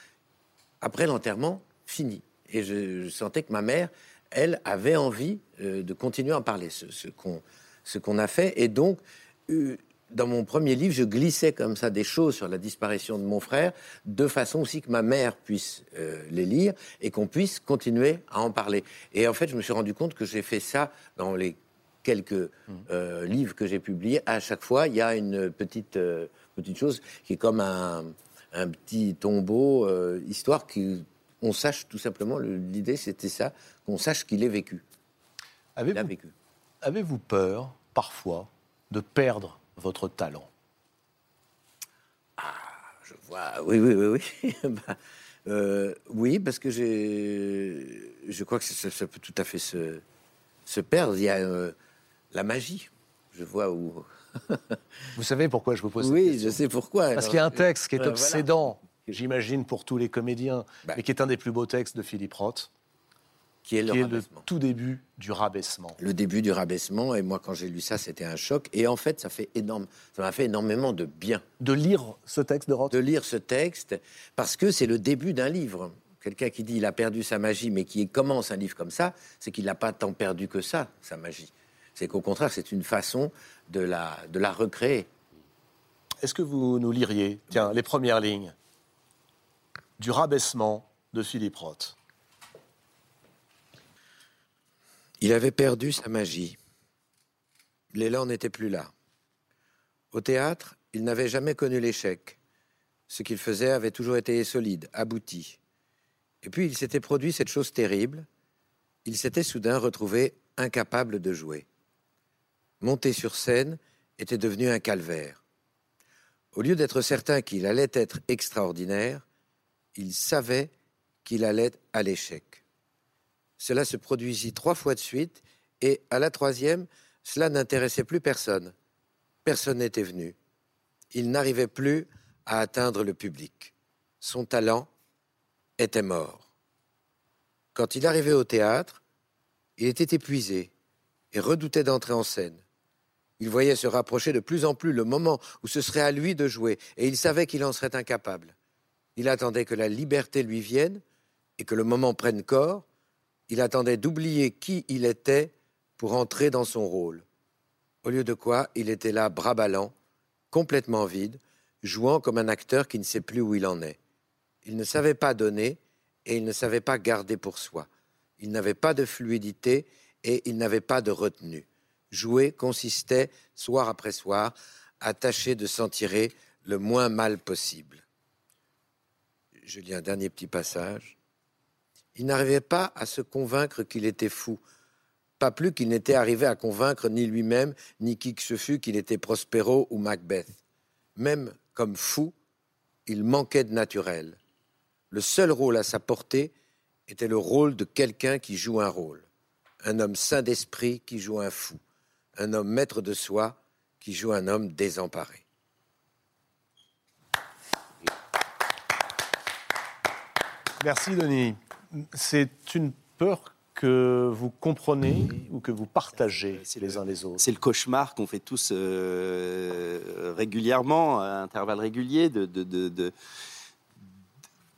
Après l'enterrement, fini. Et je, sentais que ma mère, elle, avait envie euh, de continuer à en parler, ce, ce qu'on ce qu'on a fait. Et donc, euh, dans mon premier livre, je glissais comme ça des choses sur la disparition de mon frère, de façon aussi que ma mère puisse euh, les lire et qu'on puisse continuer à en parler. Et en fait, je me suis rendu compte que j'ai fait ça dans les quelques euh, livres que j'ai publiés. À chaque fois, il y a une petite, euh, petite chose qui est comme un, un petit tombeau, histoire qu'on sache tout simplement, le- l'idée c'était ça, qu'on sache qu'il est Avez-vous vécu. avez-vous peur, parfois, de perdre votre talent Je vois, oui, oui, oui, oui. Bah, euh, oui, parce que j'ai, je crois que ça, ça peut tout à fait se, se perdre. Il y a euh, la magie. Je vois où. Vous savez pourquoi je vous pose cette Oui, question je sais pourquoi. Parce qu'il y a un texte qui est Euh, voilà. obsédant, j'imagine pour tous les comédiens, Bah. mais qui est un des plus beaux textes de Philippe Roth, qui est le qui est le rabaissement. tout début du rabaissement. le début du rabaissement. Et moi, quand j'ai lu ça, c'était un choc. Et en fait, ça fait énorme, ça m'a fait énormément de bien De lire ce texte de Roth de lire ce texte parce que c'est le début d'un livre. Quelqu'un qui dit il a perdu sa magie, mais qui commence un livre comme ça, c'est qu'il n'a pas tant perdu que ça, sa magie. C'est qu'au contraire, c'est une façon de la, de la recréer. Est-ce que vous nous liriez, tiens, les premières lignes du rabaissement de Philippe Roth Il avait perdu sa magie. L'élan n'était plus là. Au théâtre, il n'avait jamais connu l'échec. Ce qu'il faisait avait toujours été solide, abouti. Et puis il s'était produit cette chose terrible. Il s'était soudain retrouvé incapable de jouer. Monter sur scène était devenu un calvaire. Au lieu d'être certain qu'il allait être extraordinaire, il savait qu'il allait à l'échec. Cela se produisit trois fois de suite, et à la troisième, cela n'intéressait plus personne. Personne n'était venu. Il n'arrivait plus à atteindre le public. Son talent était mort. Quand il arrivait au théâtre, il était épuisé et redoutait d'entrer en scène. Il voyait se rapprocher de plus en plus le moment où ce serait à lui de jouer, et il savait qu'il en serait incapable. Il attendait que la liberté lui vienne et que le moment prenne corps, il attendait d'oublier qui il était pour entrer dans son rôle. Au lieu de quoi, il était là, bras ballants, complètement vide, jouant comme un acteur qui ne sait plus où il en est. Il ne savait pas donner et il ne savait pas garder pour soi. Il n'avait pas de fluidité et il n'avait pas de retenue. Jouer consistait, soir après soir, à tâcher de s'en tirer le moins mal possible. Je lis un dernier petit passage. Il n'arrivait pas à se convaincre qu'il était fou, pas plus qu'il n'était arrivé à convaincre ni lui-même, ni qui que ce fût qu'il était Prospero ou Macbeth. Même comme fou, il manquait de naturel. Le seul rôle à sa portée était le rôle de quelqu'un qui joue un rôle. Un homme sain d'esprit qui joue un fou. Un homme maître de soi qui joue un homme désemparé. Merci Denis. C'est une peur que vous comprenez ou que vous partagez C'est les uns les autres. C'est le cauchemar qu'on fait tous euh, régulièrement, à intervalles réguliers, de, de- de- de-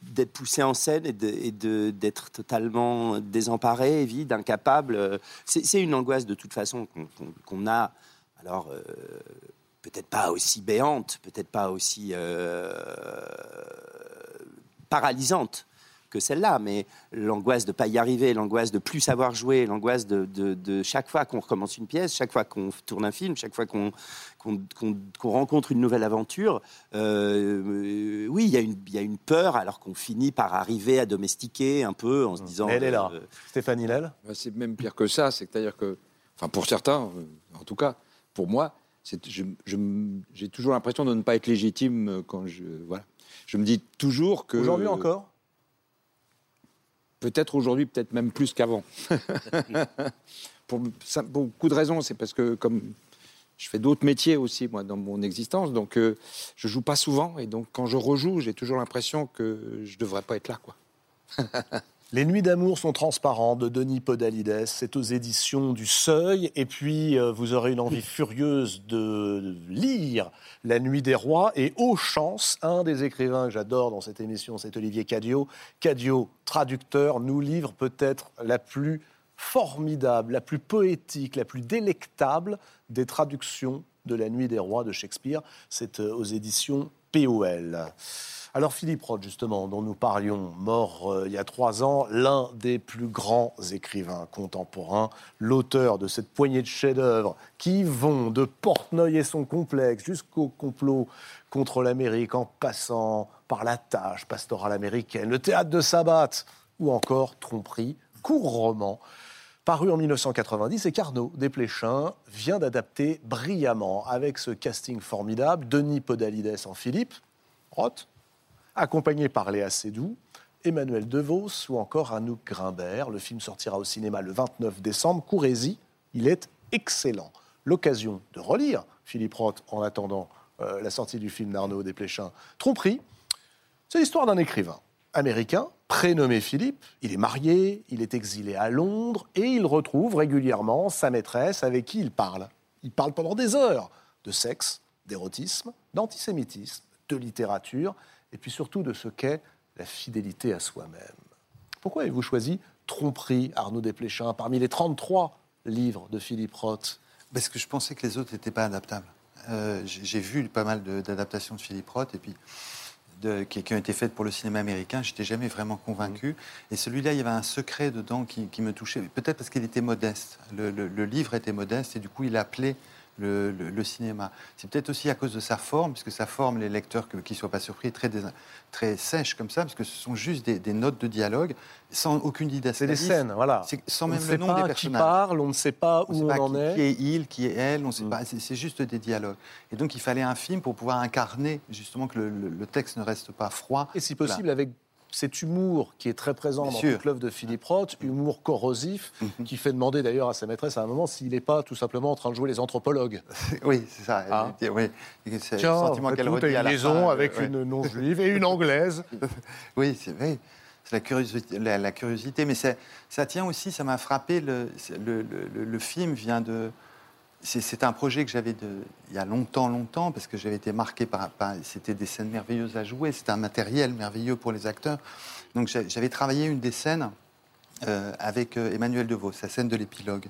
d'être poussé en scène et de- et de- d'être totalement désemparé, vide, incapable. C'est c'est une angoisse de toute façon qu'on qu'on- qu'on a. Alors, euh, peut-être pas aussi béante, peut-être pas aussi euh, paralysante que celle-là, mais l'angoisse de ne pas y arriver, l'angoisse de plus savoir jouer, l'angoisse de, de- de chaque fois qu'on recommence une pièce, chaque fois qu'on tourne un film, chaque fois qu'on rencontre une nouvelle aventure, euh, oui, il y, a une- il y a une peur alors qu'on finit par arriver à domestiquer un peu en se disant... Mais elle est là. euh, Stéphanie Lel? Bah, C'est même pire que ça, c'est-à-dire que, enfin pour certains, euh, en tout cas, pour moi, j'ai toujours l'impression de ne pas être légitime euh, quand je, voilà. Je me dis toujours que Aujourd'hui encore? Peut-être aujourd'hui, peut-être même plus qu'avant. pour, beaucoup de raisons, c'est parce que comme je fais d'autres métiers aussi moi dans mon existence, donc euh, je joue pas souvent et donc quand je rejoue, j'ai toujours l'impression que je devrais pas être là, quoi. Les Nuits d'amour sont transparentes de Denis Podalides. C'est aux éditions du Seuil. Et puis, euh, vous aurez une envie furieuse de lire La Nuit des Rois. Et aux chances, un des écrivains que j'adore dans cette émission, c'est Olivier Cadio. Cadio, traducteur, nous livre peut-être la plus formidable, la plus poétique, la plus délectable des traductions de la Nuit des Rois de Shakespeare. C'est euh, aux éditions POL. Alors Philippe Roth, justement, dont nous parlions, mort euh, il y a trois ans, l'un des plus grands écrivains contemporains, l'auteur de cette poignée de chefs-d'œuvre qui vont de Portnoy et son complexe jusqu'au complot contre l'Amérique en passant par la tâche pastorale américaine, le théâtre de Sabbat ou encore Tromperie, court roman paru en 1990 et qu'Arnaud Desplechin vient d'adapter brillamment avec ce casting formidable, Denis Podalides en Philippe, Roth, accompagné par Léa Seydoux, Emmanuel DeVos ou encore Anouk Grimbert. Le film sortira au cinéma le 29 décembre. Courez-y, il est excellent. L'occasion de relire Philippe Roth en attendant euh, la sortie du film d'Arnaud Desplechin. Tromperie, c'est l'histoire d'un écrivain américain prénommé Philippe. Il est marié, il est exilé à Londres et il retrouve régulièrement sa maîtresse avec qui il parle. Il parle pendant des heures de sexe, d'érotisme, d'antisémitisme, de littérature et puis surtout de ce qu'est la fidélité à soi-même. Pourquoi avez-vous choisi Tromperie, Arnaud Desplechin, parmi les 33 livres de Philippe Roth? Parce que je pensais que les autres n'étaient pas adaptables. Euh, j'ai vu pas mal d'adaptations de, Philippe Roth, et puis de, qui, ont été faites pour le cinéma américain, j'étais jamais vraiment convaincu. Et celui-là, il y avait un secret dedans qui, me touchait, peut-être parce qu'il était modeste. Le, le, livre était modeste, et du coup, il appelait le, cinéma. C'est peut-être aussi à cause de sa forme, puisque sa forme, les lecteurs qui ne soient pas surpris, est très, très sèche comme ça, parce que ce sont juste des, notes de dialogue, sans aucune idée. C'est des scènes, voilà. Sans même le nom des personnages. Qui parle, on ne sait pas où on, en est. Qui est il, qui est elle, on sait mm. pas. C'est juste des dialogues. Et donc il fallait un film pour pouvoir incarner justement que le, texte ne reste pas froid. Et si possible avec cet humour qui est très présent dans toute l'œuvre de Philippe Roth, humour corrosif, mhm. qui fait demander d'ailleurs à sa maîtresse à un moment s'il n'est pas tout simplement en train de jouer les anthropologues. oui, c'est ça. Ah. Oui. C'est le sentiment qu'elle retient une liaison avec une non-juive et une anglaise. oui, c'est vrai. C'est la curiosité, la, curiosité, mais ça tient aussi, ça m'a frappé, le, le, le, film vient de, c'est un projet que j'avais il y a longtemps, longtemps, parce que j'avais été marqué par, c'était des scènes merveilleuses à jouer, c'était un matériel merveilleux pour les acteurs. Donc j'avais travaillé une des scènes euh, avec euh, Emmanuel Devaux, sa scène de l'épilogue.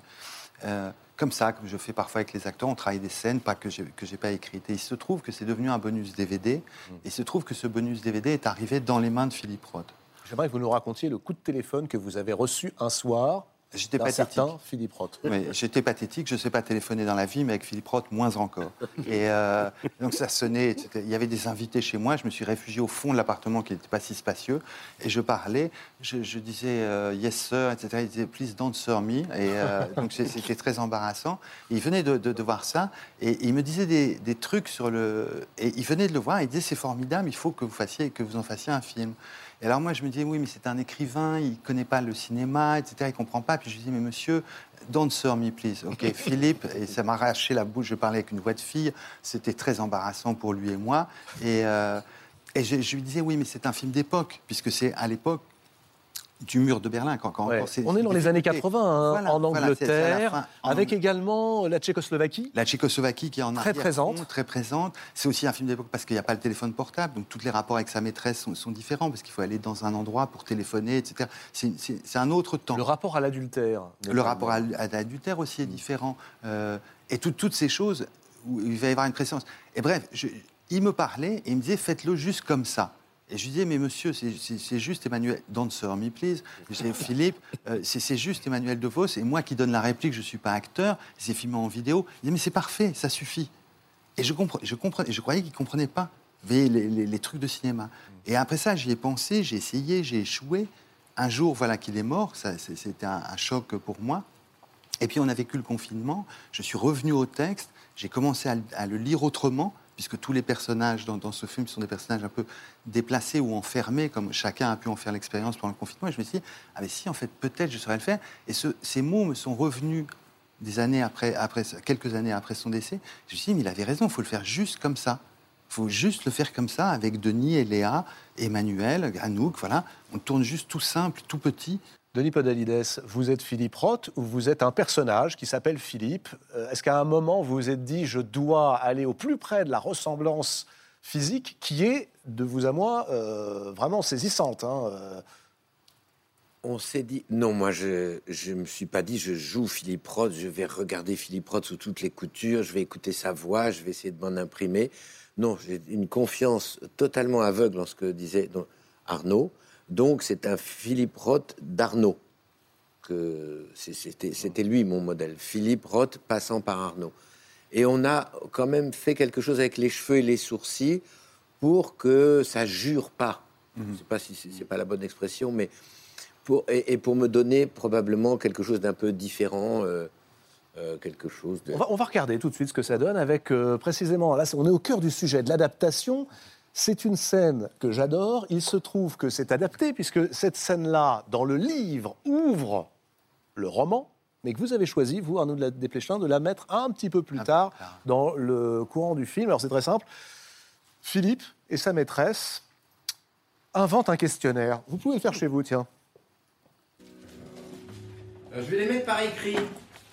Euh, comme ça, comme je fais parfois avec les acteurs, on travaille des scènes pas que j'ai que j'ai pas écrites. Et il se trouve que c'est devenu un bonus DVD. Mmh. Et il se trouve que ce bonus DVD est arrivé dans les mains de Philippe Roth. J'aimerais que vous nous racontiez le coup de téléphone que vous avez reçu un soir J'étais pathétique. Philippe Roth. j'étais pathétique. Je ne sais pas téléphoner dans la vie, mais avec Philippe Roth, moins encore. Et euh, donc ça sonnait. Il y avait des invités chez moi. Je me suis réfugié au fond de l'appartement qui n'était pas si spacieux. Et je parlais. Je, disais euh, yes sir, etc. Il disait please don't sir me. Et euh, donc c'était très embarrassant. il venait de, voir ça et, il me disait des, des, trucs sur le. Et il venait de le voir. Et il disait c'est formidable. Il faut que vous fassiez que vous en fassiez un film. Et alors moi, je me disais, oui, mais c'est un écrivain, il ne connaît pas le cinéma, etc., il ne comprend pas. Puis je lui dis, mais monsieur, don't sir me, please. OK, Philippe, et ça m'a arraché la bouche, je parlais avec une voix de fille, c'était très embarrassant pour lui et moi. Et, euh, et je, je, lui disais, oui, mais c'est un film d'époque, puisque c'est à l'époque du mur de Berlin. Quand, quand on est dans les années 80 hein, en Angleterre, avec également la Tchécoslovaquie. La Tchécoslovaquie qui est en très présente. Très présente. C'est aussi un film d'époque parce qu'il n'y a pas le téléphone portable, donc tous les rapports avec sa maîtresse sont, différents parce qu'il faut aller dans un endroit pour téléphoner, etc. C'est un autre temps. Le rapport à l'adultère. Le rapport à, l'adultère aussi est différent. Euh, et toutes ces choses où il va y avoir une présence. Et bref, il me parlait et il me disait faites-le juste comme ça. Et je lui disais, mais monsieur, c'est juste Emmanuel, don't sir me please. Je disais, Philippe, euh, c'est juste Emmanuel De Vos, et moi qui donne la réplique, je ne suis pas acteur, c'est filmé en vidéo. Il dit, mais c'est parfait, ça suffit. Et je, comprenais, je, comprenais, je croyais qu'il ne comprenait pas les, les, trucs de cinéma. Et après ça, j'y ai pensé, j'ai essayé, j'ai échoué. Un jour, voilà qu'il est mort, c'était un, un choc pour moi. Et puis on a vécu le confinement, je suis revenu au texte, j'ai commencé à, le lire autrement, puisque tous les personnages dans, ce film sont des personnages un peu déplacés ou enfermés, comme chacun a pu en faire l'expérience pendant le confinement. Et je me suis dit, ah mais si, en fait, peut-être je saurais le faire. Et ces mots me sont revenus des années après, quelques années après son décès. Je me suis dit, mais il avait raison, il faut le faire juste comme ça. Il faut juste le faire comme ça, avec Denis et Léa, Emmanuel, Anouk, voilà. On tourne juste tout simple, tout petit, Denis Podalides, vous êtes Philippe Roth ou vous êtes un personnage qui s'appelle Philippe? Euh, Est-ce qu'à un moment vous vous êtes dit je dois aller au plus près de la ressemblance physique qui est, de vous à moi, euh, vraiment saisissante hein, euh? On s'est dit, non, moi je ne me suis pas dit, je joue Philippe Roth, je vais regarder Philippe Roth sous toutes les coutures, je vais écouter sa voix, je vais essayer de m'en imprimer. Non, j'ai une confiance totalement aveugle en ce que disait Arnaud. Donc c'est un Philippe Roth d'Arnaud. Que c'était, c'était lui mon modèle. Philippe Roth passant par Arnaud. Et on a quand même fait quelque chose avec les cheveux et les sourcils pour que ça jure pas. Je ne sais pas si c'est, c'est pas la bonne expression, mais pour, et, et pour me donner probablement quelque chose d'un peu différent. euh, euh, quelque chose de... On va, on va regarder tout de suite ce que ça donne avec euh, précisément, là on est au cœur du sujet de l'adaptation. C'est une scène que j'adore. Il se trouve que c'est adapté puisque cette scène-là, dans le livre, ouvre le roman, mais que vous avez choisi, vous, Arnaud de la Desplechin, de la mettre un petit peu plus tard plus tard. dans le courant du film. Alors c'est très simple. Philippe et sa maîtresse inventent un questionnaire. Vous pouvez le faire chez vous, tiens. Euh, je vais les mettre par écrit.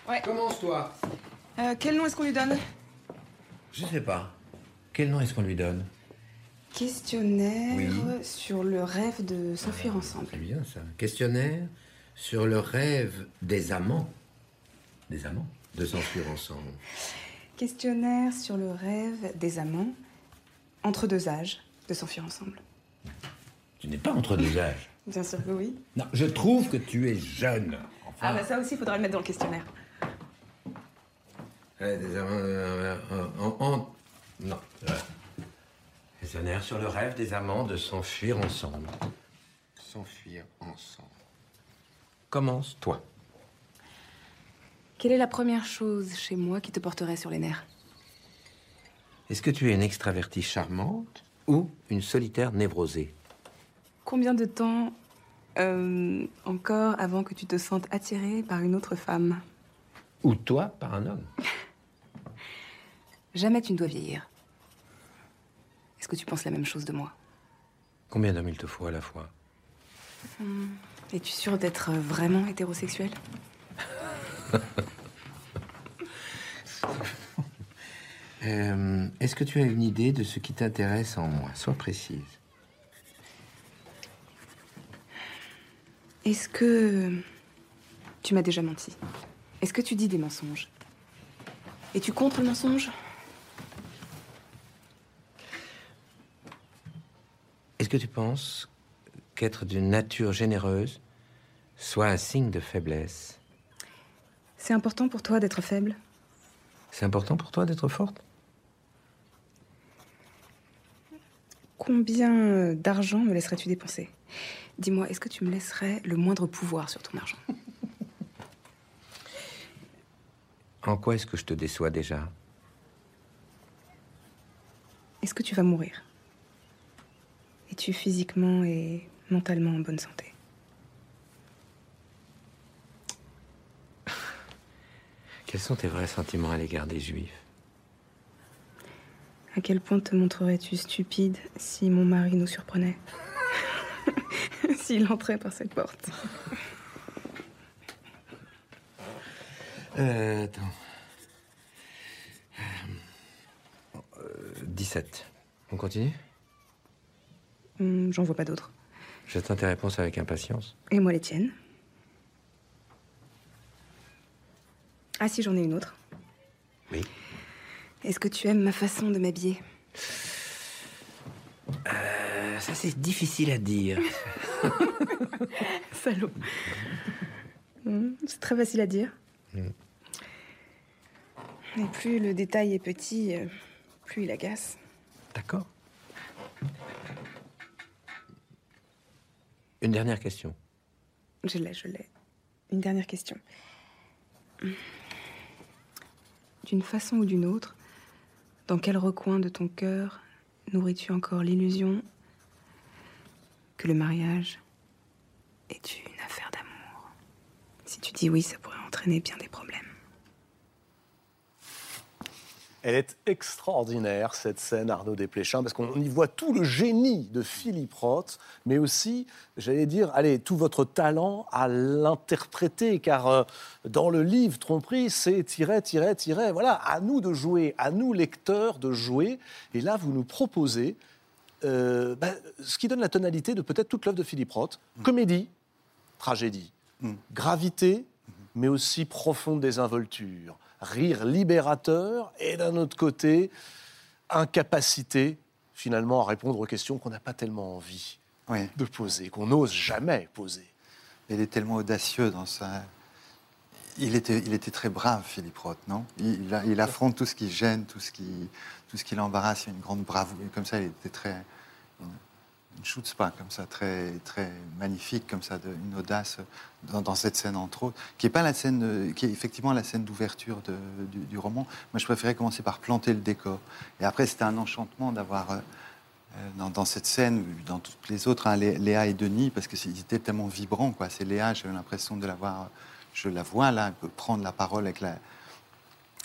Ouais. Commence-toi. Euh, quel nom est-ce qu'on lui donne? Je sais pas. Quel nom est-ce qu'on lui donne? Questionnaire Oui. sur le rêve de s'enfuir ensemble. C'est bien ça. Questionnaire sur le rêve des amants. Des amants De s'enfuir ensemble. Questionnaire sur le rêve des amants entre deux âges de s'enfuir ensemble. Tu n'es pas entre deux âges. Bien sûr que oui. Non, je trouve que tu es jeune. Ah bah ça aussi, il faudra le mettre dans le questionnaire. Des amants. euh, euh, en- en- Non. Questionnaire sur le rêve des amants de s'enfuir ensemble. S'enfuir ensemble. Commence-toi. Quelle est la première chose chez moi qui te porterait sur les nerfs? Est-ce que tu es une extravertie charmante ou une solitaire névrosée? Combien de temps euh, encore avant que tu te sentes attiré par une autre femme? Ou toi par un homme? Jamais tu ne dois vieillir. Est-ce que tu penses la même chose de moi? Combien d'hommes il te faut à la fois? Es-tu sûr d'être vraiment hétérosexuel? Euh, Est-ce que tu as une idée de ce qui t'intéresse en moi? Sois précise. Est-ce que tu m'as déjà menti? Est-ce que tu dis des mensonges? Es-tu contre le mensonge? Est-ce que tu penses qu'être d'une nature généreuse soit un signe de faiblesse? C'est important pour toi d'être faible? C'est important pour toi d'être forte? Combien euh, d'argent me laisserais-tu dépenser? Dis-moi, est-ce que tu me laisserais le moindre pouvoir sur ton argent? En quoi est-ce que je te déçois déjà? Est-ce que tu vas mourir? Es-tu physiquement et mentalement en bonne santé Quels sont tes vrais sentiments à l'égard des Juifs? À quel point te montrerais-tu stupide si mon mari nous surprenait S'il entrait par cette porte? Euh, attends. Euh, 17. On continue? Hum, J'en vois pas d'autres. J'attends tes réponses avec impatience. Et moi les tiennes Ah si, j'en ai une autre. Oui. Est-ce que tu aimes ma façon de m'habiller? Euh, ça, c'est difficile à dire. Salaud. Hum, C'est très facile à dire. Et plus le détail est petit, euh, plus il agace. D'accord. Une dernière question. Je l'ai, je l'ai. Une dernière question. D'une façon ou d'une autre, dans quel recoin de ton cœur nourris-tu encore l'illusion que le mariage est une affaire d'amour? Si tu dis oui, ça pourrait entraîner bien des problèmes. Elle est extraordinaire, cette scène, Arnaud Desplechin, parce qu'on y voit tout le génie de Philippe Roth, mais aussi, j'allais dire, allez, tout votre talent à l'interpréter, car euh, dans le livre Tromperie, c'est tiret, tiret, tiret. Voilà, à nous de jouer, à nous, lecteurs, de jouer. Et là, vous nous proposez euh, bah, ce qui donne la tonalité de peut-être toute l'œuvre de Philippe Roth, comédie, tragédie. Mm. Gravité, mais aussi profonde désinvolture. Rire libérateur, et d'un autre côté, incapacité, finalement, à répondre aux questions qu'on n'a pas tellement envie Oui. de poser, qu'on n'ose jamais poser. Il est tellement audacieux dans sa. Il était, il était très brave, Philippe Roth, non? Il, il a- il affronte tout ce qui gêne, tout ce qui, tout ce qui l'embarrasse. Il a une grande bravoure. Comme ça, il était très. Une, chutzpah, comme ça, très, très magnifique, comme ça, de, une audace dans, dans cette scène, entre autres, qui est pas la scène, euh, qui est effectivement la scène d'ouverture du, roman. Moi, je préférais commencer par planter le décor. Et après, c'était un enchantement d'avoir. euh, euh, dans, cette scène, dans toutes les autres, hein, Lé- Léa et Denis, parce qu'ils étaient tellement vibrants. C'est Léa, j'ai l'impression de la voir, je la vois là, prendre la parole avec la,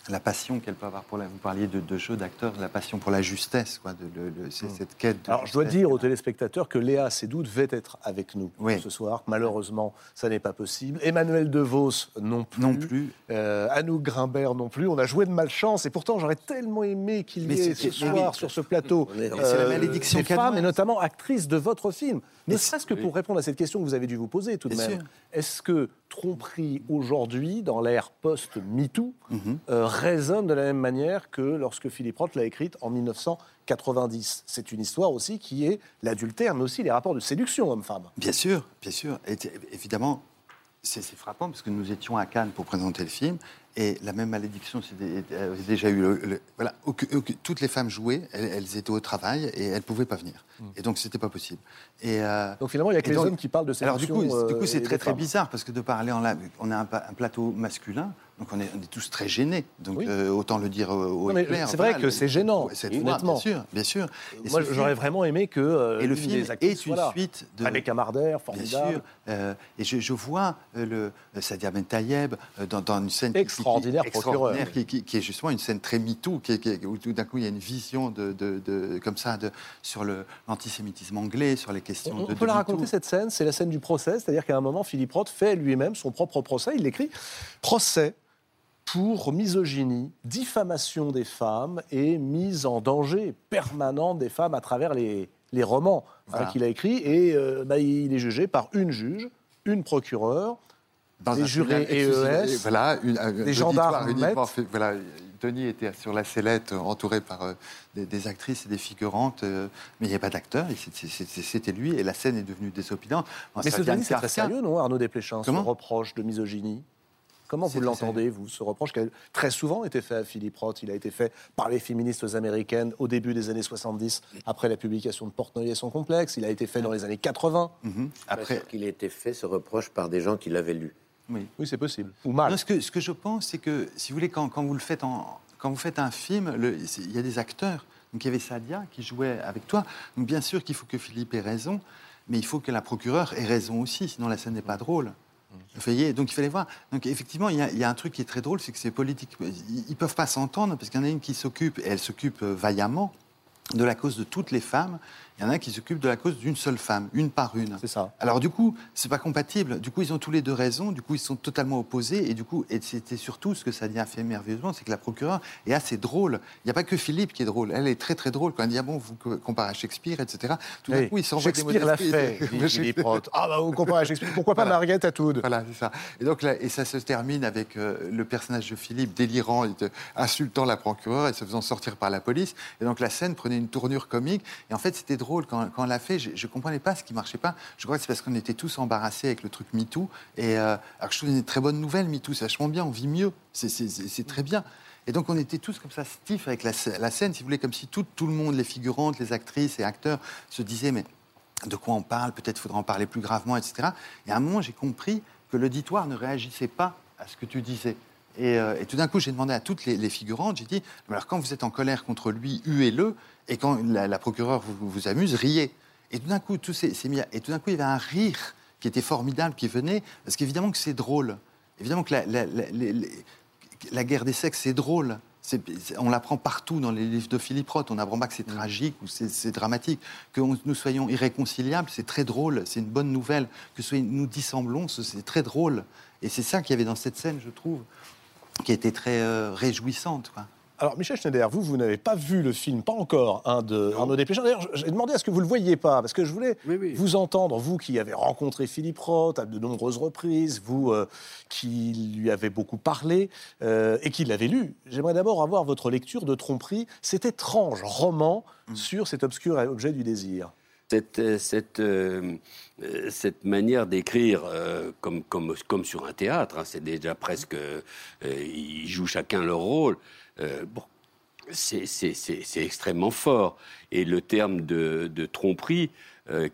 la passion qu'elle peut avoir pour la. Vous parliez de, de jeu d'acteur, la passion pour la justesse, quoi. De, c'est cette quête. De Alors, je dois dire aux téléspectateurs que Léa Seydoux devait être avec nous Oui. ce soir. Malheureusement, ça n'est pas possible. Emmanuel DeVos non plus. Non plus. Euh, Anouk Grimbert non plus. On a joué de malchance. Et pourtant, j'aurais tellement aimé qu'il y ait ce soir oui. sur ce plateau c'est la malédiction des femmes, et notamment actrices de votre film. Ne serait-ce que pour répondre à cette question que vous avez dû vous poser tout de même. Est-ce que tromperie aujourd'hui, dans l'ère post-MeToo, Mhm. euh, résonne de la même manière que lorsque Philippe Roth l'a écrite en 1990 C'est une histoire aussi qui est l'adultère, mais aussi les rapports de séduction homme-femme. Bien sûr, bien sûr. Évidemment, c'est frappant parce que nous étions à Cannes pour présenter le film et la même malédiction c'est avait déjà eu. le- le- voilà, toutes les femmes jouaient, elles, elles étaient au travail et elles ne pouvaient pas venir. Et donc c'était pas possible. Et, euh, Donc finalement, il n'y a que les donc- hommes qui parlent de alors du euh, coup, c'est très très femmes. bizarre parce que de parler en la, on a un, plateau masculin, donc on est, on est tous très gênés. Donc Oui. euh, autant le dire au, au c'est vrai voilà, que c'est gênant, cette honnêtement. fois, bien sûr, bien sûr. Et Moi, j'aurais vraiment aimé que. euh, et le film des est une suite de Avec Camardère, Bien formidable. sûr. Euh, et je, je vois euh, le euh, Sadia Ben Tayeb euh, dans, dans une scène qui- qui- Extraordinaire qui, procureur. qui, qui- qui est justement une scène très MeToo, où tout d'un coup il y a une vision de, de- de- comme ça de, sur l'antisémitisme anglais, sur les questions On, de. on peut la raconter cette scène, c'est la scène du procès, c'est-à-dire qu'à un moment, Philippe Roth fait lui-même son propre procès, il l'écrit procès pour misogynie, diffamation des femmes et mise en danger permanente des femmes à travers les, les romans hein, qu'il a écrits. Et euh, bah, il est jugé par une juge, une procureure, Dans des un jurés exclusif. EES, Voilà, une, un- des un gendarmes uniquement voilà, Denis était sur la sellette, euh, entouré par euh, des, des actrices et des figurantes, euh, mais il n'y avait pas d'acteur, c'était lui, et la scène est devenue désopilante. Bon, Mais ce vient de délit, c'est très sérieux, non, Arnaud Desplechin, ce reproche de misogynie? Comment vous l'entendez, vous, ce reproche qui a très souvent été fait à Philippe Roth? Il a été fait par les féministes américaines au début des années 70, après la publication de Portnoy et son complexe. Il a été fait dans les années 80. Mhm. Après, qu'il ait été fait ce reproche par des gens qui l'avaient lu. Oui. Oui, c'est possible. Ou mal. Non, ce, que, ce que je pense, c'est que, si vous voulez, quand, quand vous le faites en, quand vous faites un film, il y a des acteurs. Donc il y avait Sadia qui jouait avec toi. Donc bien sûr qu'il faut que Philippe ait raison, mais il faut que la procureure ait raison aussi, sinon la scène n'est pas drôle. Vous voyez Donc il fallait voir. Donc effectivement, il y, a, il y a un truc qui est très drôle, c'est que c'est politique. Ils, ils peuvent pas s'entendre parce qu'il y en a une qui s'occupe, et elle s'occupe euh, vaillamment, de la cause de toutes les femmes. Il y en a un qui s'occupe de la cause d'une seule femme, une par une. C'est ça. Alors du coup, c'est pas compatible. Du coup, ils ont tous les deux raison. Du coup, ils sont totalement opposés. Et du coup, et c'était surtout ce que ça a fait merveilleusement, c'est que la procureure est assez drôle. Il n'y a pas que Philippe qui est drôle. Elle est très très drôle quand elle dit ah bon, vous co- comparez à Shakespeare, etc. Tout d'un coup, il s'envoie des Shakespeare l'a fait, Philippe. Ah, bah, vous comparez à Shakespeare. Pourquoi pas Voilà. Margaret Atwood Voilà, c'est ça. Et donc là, et ça se termine avec euh, le personnage de Philippe délirant, et de- insultant la procureure et se faisant sortir par la police. Et donc la scène prenait une tournure comique. Et en fait, c'était drôle quand, on l'a fait. Je, je comprenais pas ce qui marchait pas. Je crois que c'est parce qu'on était tous embarrassés avec le truc MeToo. Et euh, alors je trouve une très bonne nouvelle MeToo, c'est vachement bien. On vit mieux. C'est- très bien. Et donc on était tous comme ça stiff avec la, la scène, si vous voulez, comme si tout, tout le monde, les figurantes, les actrices et acteurs, se disaient mais de quoi on parle, peut-être faudra en parler plus gravement, etc. Et à un moment, j'ai compris que l'auditoire ne réagissait pas à ce que tu disais. Et, euh, et tout d'un coup, j'ai demandé à toutes les, les figurantes, j'ai dit, alors quand vous êtes en colère contre lui, huez-le, et quand la, la procureure vous, vous amuse, riez. Et tout d'un coup, tout s'est mis à- Et tout d'un coup, il y avait un rire qui était formidable, qui venait, parce qu'évidemment que c'est drôle. Évidemment que la, la- guerre des sexes, c'est drôle. On l'apprend partout dans les livres de Philippe Roth. On n'apprend pas que c'est tragique ou c'est dramatique. Que nous soyons irréconciliables, c'est très drôle. C'est une bonne nouvelle. Que nous dissemblons, ce- c'est très drôle. Et c'est ça qu'il y avait dans cette scène, je trouve, qui était très euh, réjouissante. quoi. Alors, Michel Schneider, vous, vous n'avez pas vu le film, pas encore, hein, de Arnaud Desplechin. D'ailleurs, j'ai demandé à ce que vous ne le voyiez pas, parce que je voulais Oui, oui. vous entendre, vous qui avez rencontré Philippe Roth à de nombreuses reprises, vous euh, qui lui avez beaucoup parlé euh, et qui l'avez lu. J'aimerais d'abord avoir votre lecture de Tromperie, cet étrange roman sur cet obscur objet du désir. Cette, euh, euh, euh, cette manière d'écrire comme, sur un théâtre, hein, c'est déjà presque. ils jouent chacun leur rôle. Bon, c'est extrêmement fort. Et le terme de, de tromperie,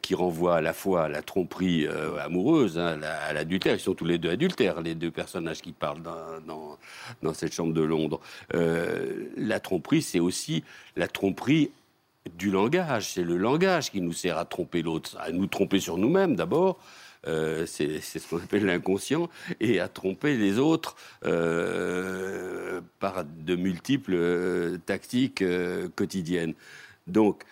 qui renvoie à la fois à la tromperie amoureuse, hein, à la- à l'adultère, ils sont tous les deux adultères, les deux personnages qui parlent dans, cette chambre de Londres. La tromperie, c'est aussi la tromperie du langage. C'est le langage qui nous sert à tromper l'autre, à nous tromper sur nous-mêmes d'abord. Euh, c'est ce qu'on appelle l'inconscient, et à tromper les autres euh, par de multiples euh, tactiques quotidiennes. Donc,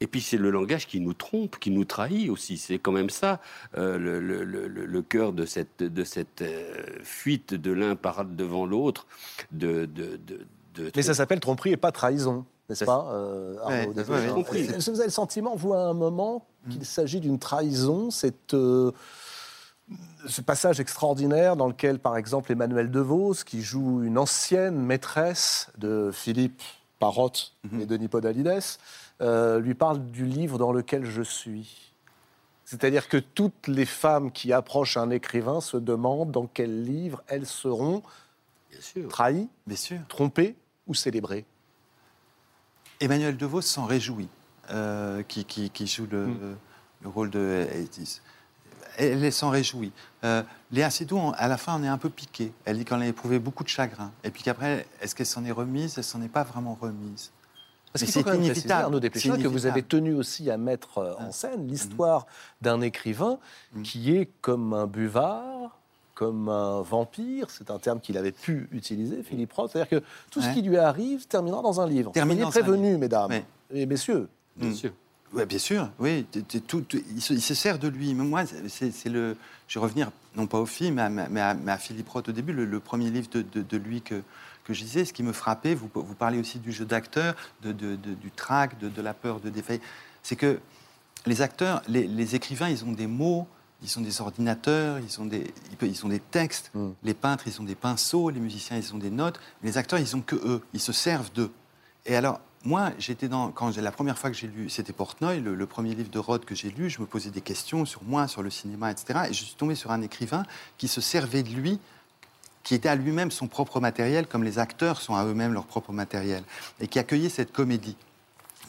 et puis c'est le langage qui nous trompe, qui nous trahit aussi. C'est quand même ça le, cœur de cette, de cette fuite de l'un devant l'autre. Mais ça s'appelle tromperie et pas trahison, n'est-ce pas, euh, Arnaud Ouais, Desplechin ouais, ouais. Compris. Est-ce que vous avez le sentiment, vous, à un moment, qu'il s'agit d'une trahison cette, euh, Ce passage extraordinaire dans lequel, par exemple, Emmanuel DeVos, qui joue une ancienne maîtresse de Philippe Parotte et Denis Podalides, euh, lui parle du livre dans lequel je suis. C'est-à-dire que toutes les femmes qui approchent un écrivain se demandent dans quel livre elles seront Bien sûr. trahies, Bien sûr. trompées ou célébrées. Emmanuel DeVos s'en réjouit, euh, qui, qui- qui joue le, le rôle de Hades. Elle, elle s'en réjouit. Euh, Léa Seydoux, à la fin, on est un peu piqué. Elle dit qu'elle a éprouvé beaucoup de chagrin. Et puis qu'après, est-ce qu'elle s'en est remise? Elle s'en est pas vraiment remise. Parce qu'il faut c'est quand même préciser, inévitable. Arnaud Desplechin, que vous avez tenu aussi à mettre euh, en scène l'histoire d'un écrivain qui est comme un buvard, comme un vampire. C'est un terme qu'il avait pu utiliser, Philippe Roth. C'est-à-dire que tout ce qui lui arrive terminera dans un livre. Un prévenus, mesdames Ouais. et messieurs. Bien Mm. sûr. Oui, bien sûr, oui. t- t- tout- tout- il, se, il se sert de lui. Mais moi, c'est le. Je vais revenir, non pas au film, mais à, mais à- mais à Philippe Roth au début, le, le premier livre de, de- de lui que, que je lisais. Ce qui me frappait, vous, vous parlez aussi du jeu d'acteur, de, de- de- du trac, de, de la peur de défaillir. C'est que les acteurs, les, les écrivains, ils ont des mots, ils ont des ordinateurs, ils ont des, ils peuvent- ils ont des textes. Mm. Les peintres, ils ont des pinceaux, les musiciens, ils ont des notes. Mais les acteurs, ils ont que eux. Ils se servent d'eux. Et alors, moi, j'étais dans. Quand j'ai- la première fois que j'ai lu, c'était Portnoy, le, le premier livre de Roth que j'ai lu, je me posais des questions sur moi, sur le cinéma, etc. Et je suis tombé sur un écrivain qui se servait de lui, qui était à lui-même son propre matériel, comme les acteurs sont à eux-mêmes leur propre matériel, et qui accueillait cette comédie.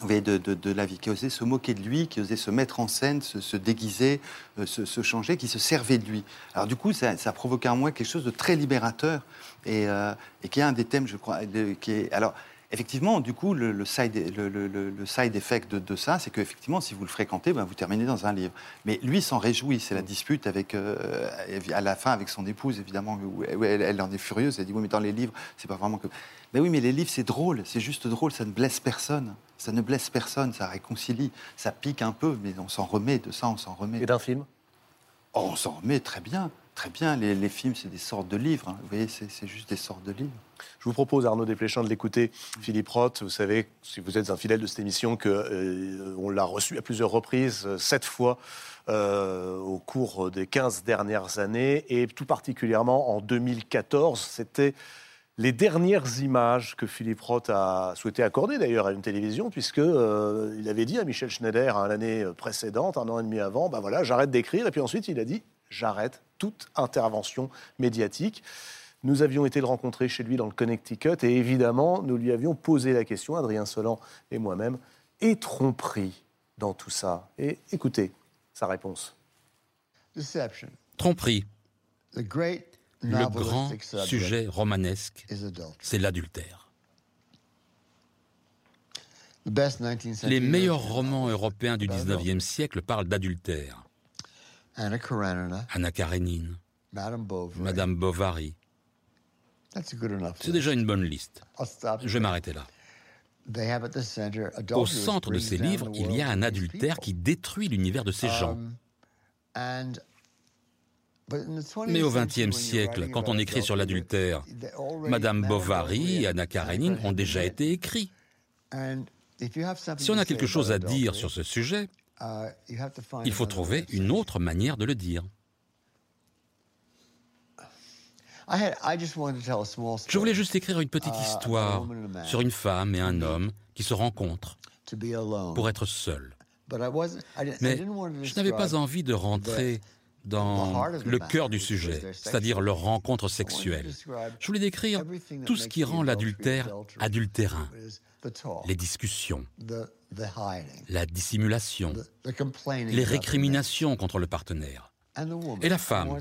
De, la vie, qui osait se moquer de lui, qui osait se mettre en scène, se, se déguiser, euh, se, changer, qui se servait de lui. Alors du coup, ça, ça a provoqué en moi quelque chose de très libérateur et, euh, qui est un des thèmes, je crois, qui est alors. Effectivement, du coup, le, le side, le, side effect de, de ça, c'est qu'effectivement, si vous le fréquentez, ben, vous terminez dans un livre. Mais lui s'en réjouit. C'est la dispute avec, euh, à la fin avec son épouse, évidemment, où elle, elle en est furieuse. Elle dit Oui, mais dans les livres, c'est pas vraiment que. Mais oui, mais les livres, c'est drôle. C'est juste drôle. Ça ne blesse personne. Ça ne blesse personne. Ça réconcilie. Ça pique un peu, mais on s'en remet. De ça, on s'en remet. Et d'un film? Oh, on s'en remet très bien. Très bien. Les, les films, c'est des sortes de livres. hein. Vous voyez, c'est juste des sortes de livres. Je vous propose, Arnaud Desplechin, de l'écouter. Philippe Roth, vous savez, si vous êtes un fidèle de cette émission, que, euh, l'a reçu à plusieurs reprises, euh, sept fois euh, au cours des 15 dernières années, et tout particulièrement en 2014. C'était les dernières images que Philippe Roth a souhaité accorder d'ailleurs à une télévision, puisque euh, il avait dit à Michel Schneider hein, l'année précédente, un an et demi avant, ben voilà, j'arrête d'écrire, et puis ensuite il a dit, j'arrête toute intervention médiatique. Nous avions été le rencontrer chez lui dans le Connecticut et évidemment, nous lui avions posé la question, Adrien Solan et moi-même, et tromperie dans tout ça? Et écoutez sa réponse. Deception. Tromperie, The great le grand sujet romanesque, c'est l'adultère. The best 19th century Les meilleurs romans européens du about 19e siècle parlent d'adultère. Anna Karenina, Anna Karenine, Madame Bovary. Madame Bovary. That's a good enough. C'est déjà une bonne liste. Je vais m'arrêter là. Au centre de ces livres, il y a un adultère qui détruit l'univers de ces gens. Um, Mais au XXe siècle, quand on écrit sur l'adultère, Madame Bovary et Anna Karenine ont déjà été écrits. Si on a quelque chose à dire sur ce sujet, il faut trouver une autre manière de le dire. Je voulais juste écrire une petite histoire sur une femme et un homme qui se rencontrent pour être seuls. Mais je n'avais pas envie de rentrer dans le cœur du sujet, c'est-à-dire leur rencontre sexuelle. Je voulais décrire tout ce qui rend l'adultère adultérin. Les discussions, la dissimulation, les récriminations contre le partenaire. Et la femme.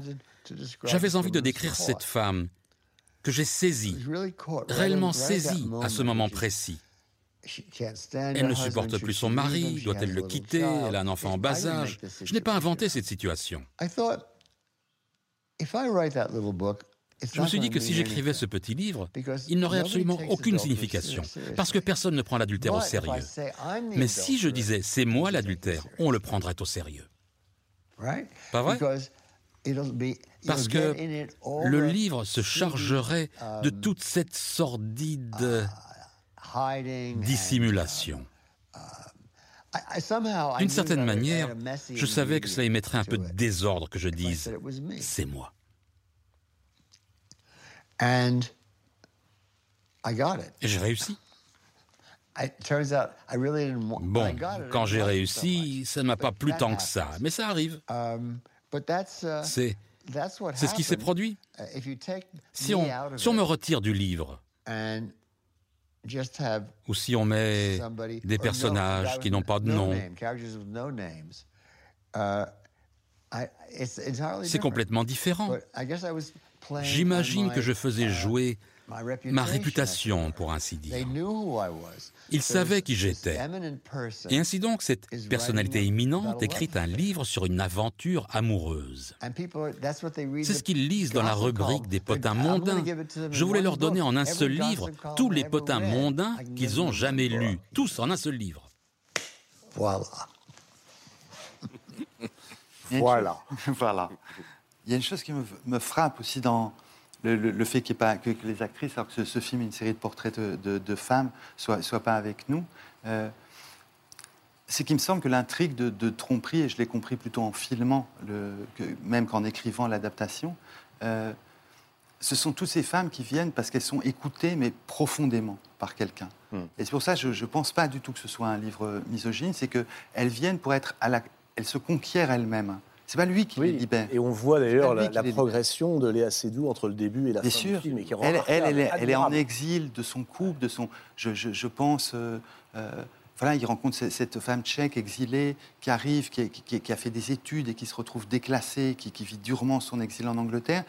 J'avais envie de décrire cette femme que j'ai saisie, réellement saisie à ce moment précis. Elle ne supporte plus son mari, doit-elle le quitter, elle a un enfant en bas âge. Je n'ai pas inventé cette situation. Je me suis dit que si j'écrivais ce petit livre, il n'aurait absolument aucune signification, parce que personne ne prend l'adultère au sérieux. Mais si je disais c'est moi l'adultère, on le prendrait au sérieux. Pas vrai? Parce que le livre se chargerait de toute cette sordide dissimulation. D'une certaine manière, je savais que cela émettrait un peu de désordre que je dise ⁇ c'est moi ⁇ Et j'ai réussi. Bon, quand j'ai réussi, ça ne m'a pas plu tant que ça, mais ça arrive. C'est ce qui s'est produit. Si on, si on me retire du livre, ou si on met des personnages qui n'ont pas de nom, c'est complètement différent. J'imagine que je faisais jouer ma réputation, pour ainsi dire. Ils savaient qui j'étais. Et ainsi donc, cette personnalité éminente écrit un livre sur une aventure amoureuse. C'est ce qu'ils lisent dans la rubrique des potins mondains. Je voulais leur donner en un seul livre tous les potins mondains qu'ils ont jamais lus, tous en un seul livre. Voilà. Voilà. voilà. Il y a une chose qui me, me frappe aussi dans, le, fait pas, que, les actrices, alors que ce, film est une série de portraits de, femmes, soient, soient, pas avec nous, euh, c'est qu'il me semble que l'intrigue de, tromperie, et je l'ai compris plutôt en filmant, le, que, même qu'en écrivant l'adaptation, euh, ce sont toutes ces femmes qui viennent parce qu'elles sont écoutées, mais profondément par quelqu'un. Hmm. Et c'est pour ça que je ne pense pas du tout que ce soit un livre misogyne, c'est qu'elles viennent pour être à la... Elles se conquièrent elles-mêmes. C'est pas lui qui les libère. Et on voit d'ailleurs la, progression de Léa Seydoux entre le début et la fin sûr. du film. elle, elle, est, elle, est, en exil de son couple, de son. Je, je, pense. Euh, euh, voilà, il rencontre cette femme tchèque exilée qui arrive, qui, qui, a fait des études et qui se retrouve déclassée, qui, vit durement son exil en Angleterre.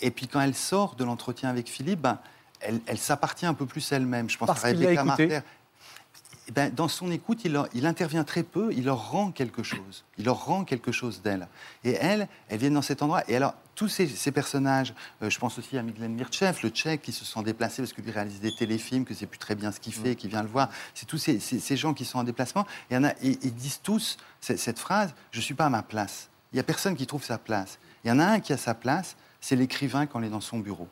Et puis quand elle sort de l'entretien avec Philippe, ben, elle, elle s'appartient un peu plus elle-même. Je pense Parce à Rebecca Marter. Eh ben, dans son écoute, il, intervient très peu, il leur rend quelque chose. Il leur rend quelque chose d'elle. Et elles, elles viennent dans cet endroit. Et alors, tous ces, personnages, euh, je pense aussi à Miglen Mirchev, le tchèque, qui se sont déplacés parce qu'il réalise des téléfilms, que c'est plus très bien ce qu'il fait, mm. qui vient le voir. C'est tous ces, gens qui sont en déplacement. Et, y en a, ils disent tous cette, phrase Je ne suis pas à ma place. Il n'y a personne qui trouve sa place. Il y en a un qui a sa place, c'est l'écrivain quand il est dans son bureau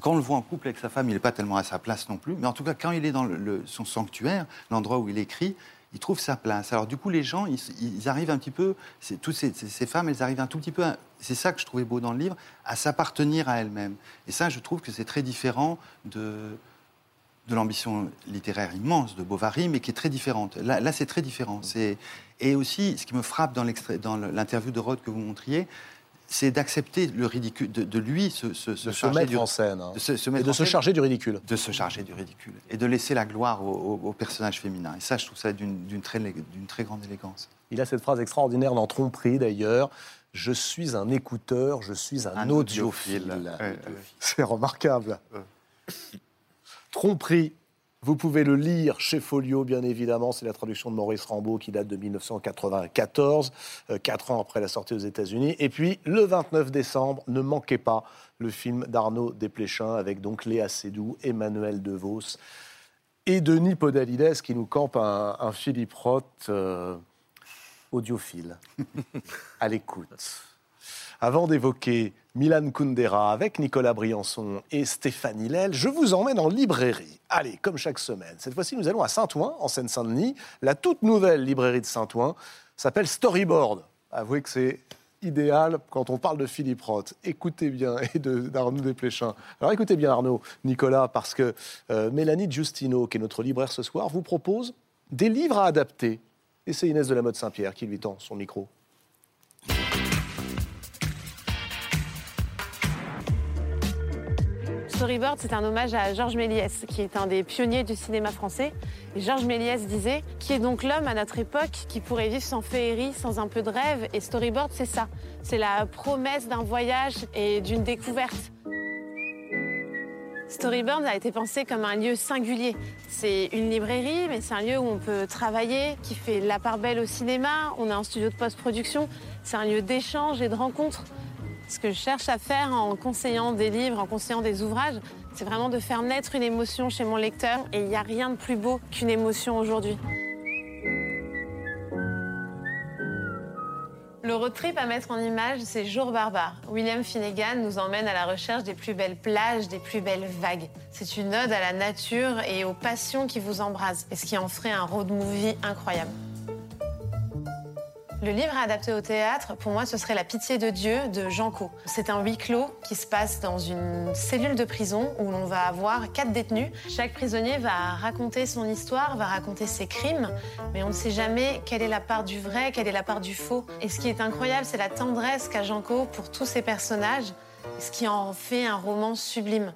quand on le voit en couple avec sa femme, il n'est pas tellement à sa place non plus. Mais en tout cas, quand il est dans son sanctuaire, l'endroit où il écrit, il trouve sa place. Alors du coup, les gens, ils, arrivent un petit peu, toutes ces, femmes, elles arrivent un tout petit peu, c'est ça que je trouvais beau dans le livre, à s'appartenir à elles-mêmes. Et ça, je trouve que c'est très différent de, l'ambition littéraire immense de Bovary, mais qui est très différente. Là, c'est très différent. Et aussi, ce qui me frappe dans l'interview de Rod que vous montriez, c'est d'accepter le ridicule, de, lui se, se, se, mettre en scène, de se, et de se charger du ridicule, de se charger du ridicule, et de laisser la gloire au, personnage féminin. Et ça, je trouve ça d'une très, très grande élégance. Il a cette phrase extraordinaire dans Tromperie d'ailleurs. Je suis un écouteur, je suis un, audiophile. C'est remarquable. Tromperie, vous pouvez le lire chez Folio, bien évidemment. C'est la traduction de Maurice Rambaud qui date de 1994, euh, quatre ans après la sortie aux États-Unis. Et puis, le 29 décembre, ne manquez pas le film d'Arnaud Desplechin avec donc Léa Seydoux, Emmanuel DeVos et Denis Podalides qui nous campe un, Philippe Roth euh, audiophile, à l'écoute. Avant d'évoquer Milan Kundera avec Nicolas Briançon et Stéphanie Lel, je vous emmène en librairie. Allez, comme chaque semaine. Cette fois-ci, nous allons à Saint-Ouen, en Seine-Saint-Denis. La toute nouvelle librairie de Saint-Ouen s'appelle Storyboard. Avouez que c'est idéal quand on parle de Philippe Roth. Écoutez bien, et d'Arnaud Desplechin. Alors écoutez bien Arnaud, Nicolas, parce que euh, Mélanie Giustino, qui est notre libraire ce soir, vous propose des livres à adapter. Et c'est Inès de la Mode Saint-Pierre qui lui tend son micro. Storyboard, c'est un hommage à Georges Méliès, qui est un des pionniers du cinéma français. Georges Méliès disait Qui est donc l'homme à notre époque qui pourrait vivre sans féerie, sans un peu de rêve? Et Storyboard, c'est ça. C'est la promesse d'un voyage et d'une découverte. Storyboard a été pensé comme un lieu singulier. C'est une librairie, mais c'est un lieu où on peut travailler, qui fait la part belle au cinéma. On a un studio de post-production. C'est un lieu d'échange et de rencontre. Ce que je cherche à faire en conseillant des livres, en conseillant des ouvrages, c'est vraiment de faire naître une émotion chez mon lecteur. Et il n'y a rien de plus beau qu'une émotion aujourd'hui. Le road trip à mettre en image, c'est Jour barbare. William Finnegan nous emmène à la recherche des plus belles plages, des plus belles vagues. C'est une ode à la nature et aux passions qui vous embrasent, et ce qui en ferait un road movie incroyable. Le livre adapté au théâtre, pour moi, ce serait La pitié de Dieu de Jean Co. C'est un huis clos qui se passe dans une cellule de prison où l'on va avoir quatre détenus. Chaque prisonnier va raconter son histoire, va raconter ses crimes, mais on ne sait jamais quelle est la part du vrai, quelle est la part du faux. Et ce qui est incroyable, c'est la tendresse qu'a Jean Co pour tous ces personnages, ce qui en fait un roman sublime.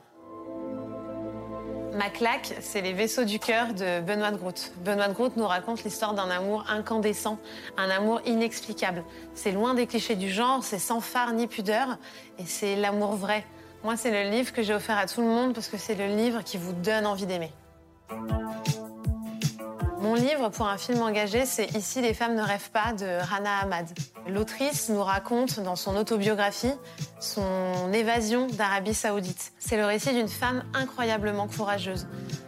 Ma claque, c'est Les vaisseaux du cœur de Benoît de Groot. Benoît de Groot nous raconte l'histoire d'un amour incandescent, un amour inexplicable. C'est loin des clichés du genre, c'est sans phare ni pudeur, et c'est l'amour vrai. Moi, c'est le livre que j'ai offert à tout le monde parce que c'est le livre qui vous donne envie d'aimer. Mon livre pour un film engagé, c'est Ici les femmes ne rêvent pas de Rana Ahmad. L'autrice nous raconte dans son autobiographie son évasion d'Arabie Saoudite. C'est le récit d'une femme incroyablement courageuse.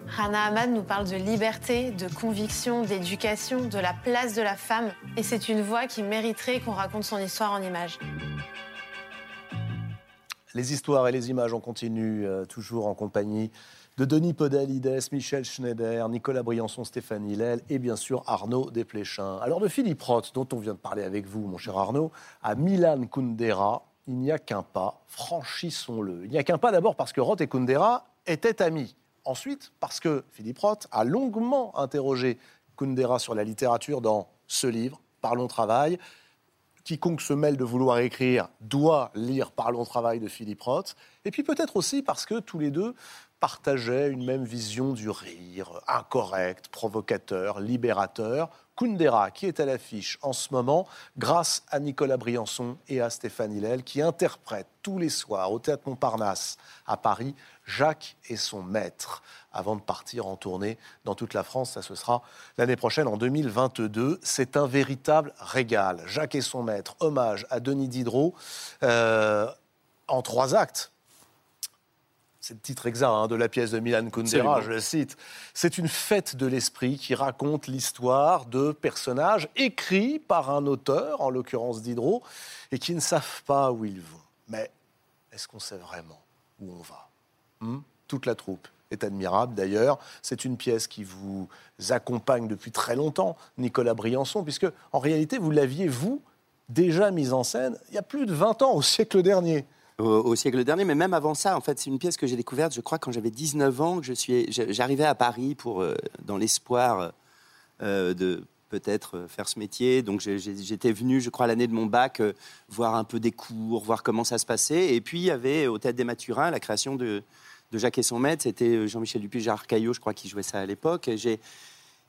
Rana Ahmad nous parle de liberté, de conviction, d'éducation, de la place de la femme. Et c'est une voix qui mériterait qu'on raconte son histoire en images. Les histoires et les images, on continue euh, toujours en compagnie de Denis Podalides, Michel Schneider, Nicolas Briançon, Stéphanie Lel et bien sûr Arnaud Desplechin. Alors de Philippe Roth, dont on vient de parler avec vous, mon cher Arnaud, à Milan Kundera, il n'y a qu'un pas, franchissons-le. Il n'y a qu'un pas d'abord parce que Roth et Kundera étaient amis. Ensuite, parce que Philippe Roth a longuement interrogé Kundera sur la littérature dans ce livre, Parlons Travail. Quiconque se mêle de vouloir écrire doit lire Parlons Travail de Philippe Roth. Et puis peut-être aussi parce que tous les deux partageaient une même vision du rire, incorrect, provocateur, libérateur. Kundera, qui est à l'affiche en ce moment, grâce à Nicolas Briançon et à Stéphane Hillel, qui interprètent tous les soirs au Théâtre Montparnasse à Paris Jacques et son maître, avant de partir en tournée dans toute la France. Ça, ce sera l'année prochaine, en 2022. C'est un véritable régal. Jacques et son maître, hommage à Denis Diderot, euh, en trois actes c'est le titre exact hein, de la pièce de Milan Kundera, je le cite. C'est une fête de l'esprit qui raconte l'histoire de personnages écrits par un auteur, en l'occurrence Diderot, et qui ne savent pas où ils vont. Mais est-ce qu'on sait vraiment où on va? Hmm? Toute la troupe est admirable d'ailleurs. C'est une pièce qui vous accompagne depuis très longtemps, Nicolas Briançon, puisque en réalité, vous l'aviez, vous, déjà mise en scène il y a plus de 20 ans, au siècle dernier au, siècle dernier, mais même avant ça, en fait, c'est une pièce que j'ai découverte, je crois, quand j'avais 19 ans, que je suis, j'arrivais à Paris pour, euh, dans l'espoir euh, de peut-être faire ce métier. Donc j'étais venu, je crois, l'année de mon bac, euh, voir un peu des cours, voir comment ça se passait. Et puis il y avait au Théâtre des Mathurins la création de, de Jacques et son maître. C'était Jean-Michel Dupuis, Gérard Caillot, je crois, qui jouait ça à l'époque. J'ai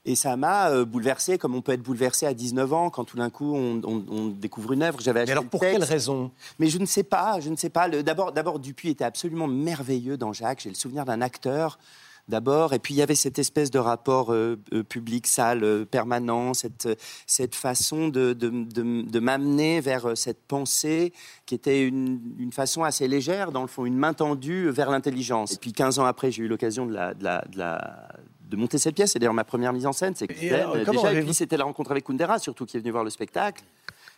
et ça m'a euh, bouleversé, comme on peut être bouleversé à 19 ans quand tout d'un coup on, découvre une œuvre. J'avais Mais alors pour quelle raison? Mais je ne sais pas, je ne sais pas. D'abord, d'abord Dupuis était absolument merveilleux dans Jacques. J'ai le souvenir d'un acteur d'abord, et puis il y avait cette espèce de rapport euh, euh, public-salle permanent, cette, cette façon de, de, m'amener vers cette pensée qui était une, une, façon assez légère, dans le fond, une main tendue vers l'intelligence. Et puis 15 ans après, j'ai eu l'occasion de la, de la, de la de monter cette pièce. C'est d'ailleurs ma première mise en scène. C'est déjà, et puis c'était la rencontre avec Kundera, surtout, qui est venu voir le spectacle.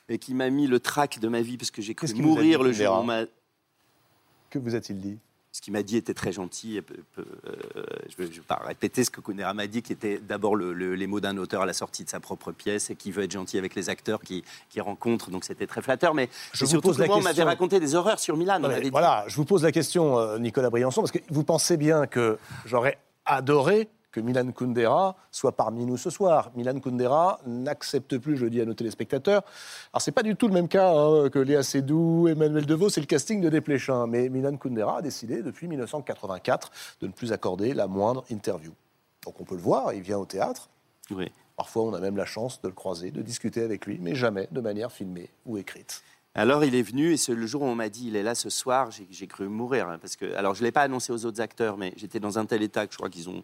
et qui m'a mis le trac de ma vie parce que j'ai cru mourir dit, le jour où m'a Que vous a-t-il dit ce qu'il m'a dit était très gentil. euh, euh, je ne vais pas répéter ce que Kundera m'a dit, qui était d'abord le- le- les mots d'un auteur à la sortie de sa propre pièce et qui veut être gentil avec les acteurs qu'il qui rencontre. Donc c'était très flatteur. Mais Je vous surtout pose que la moi, on m'avait question- raconté des horreurs sur Milan. on dit- voilà, je vous pose la question, euh, Nicolas Briançon, parce que vous pensez bien que j'aurais adoré que Milan Kundera soit parmi nous ce soir. Milan Kundera n'accepte plus, je le dis à nos téléspectateurs. Alors, c'est pas du tout le même cas hein, que Léa Seydoux, Emmanuel Devaux, c'est le casting de Desplechin. Mais Milan Kundera a décidé, depuis 1984, de ne plus accorder la moindre interview. Donc, on peut le voir, il vient au théâtre. Oui. Parfois, on a même la chance de le croiser, de discuter avec lui, mais jamais de manière filmée ou écrite. Alors il est venu et c'est le jour où on m'a dit il est là ce soir, j'ai- cru mourir. hein, parce que, alors je ne l'ai pas annoncé aux autres acteurs, mais j'étais dans un tel état que je crois qu'ils ont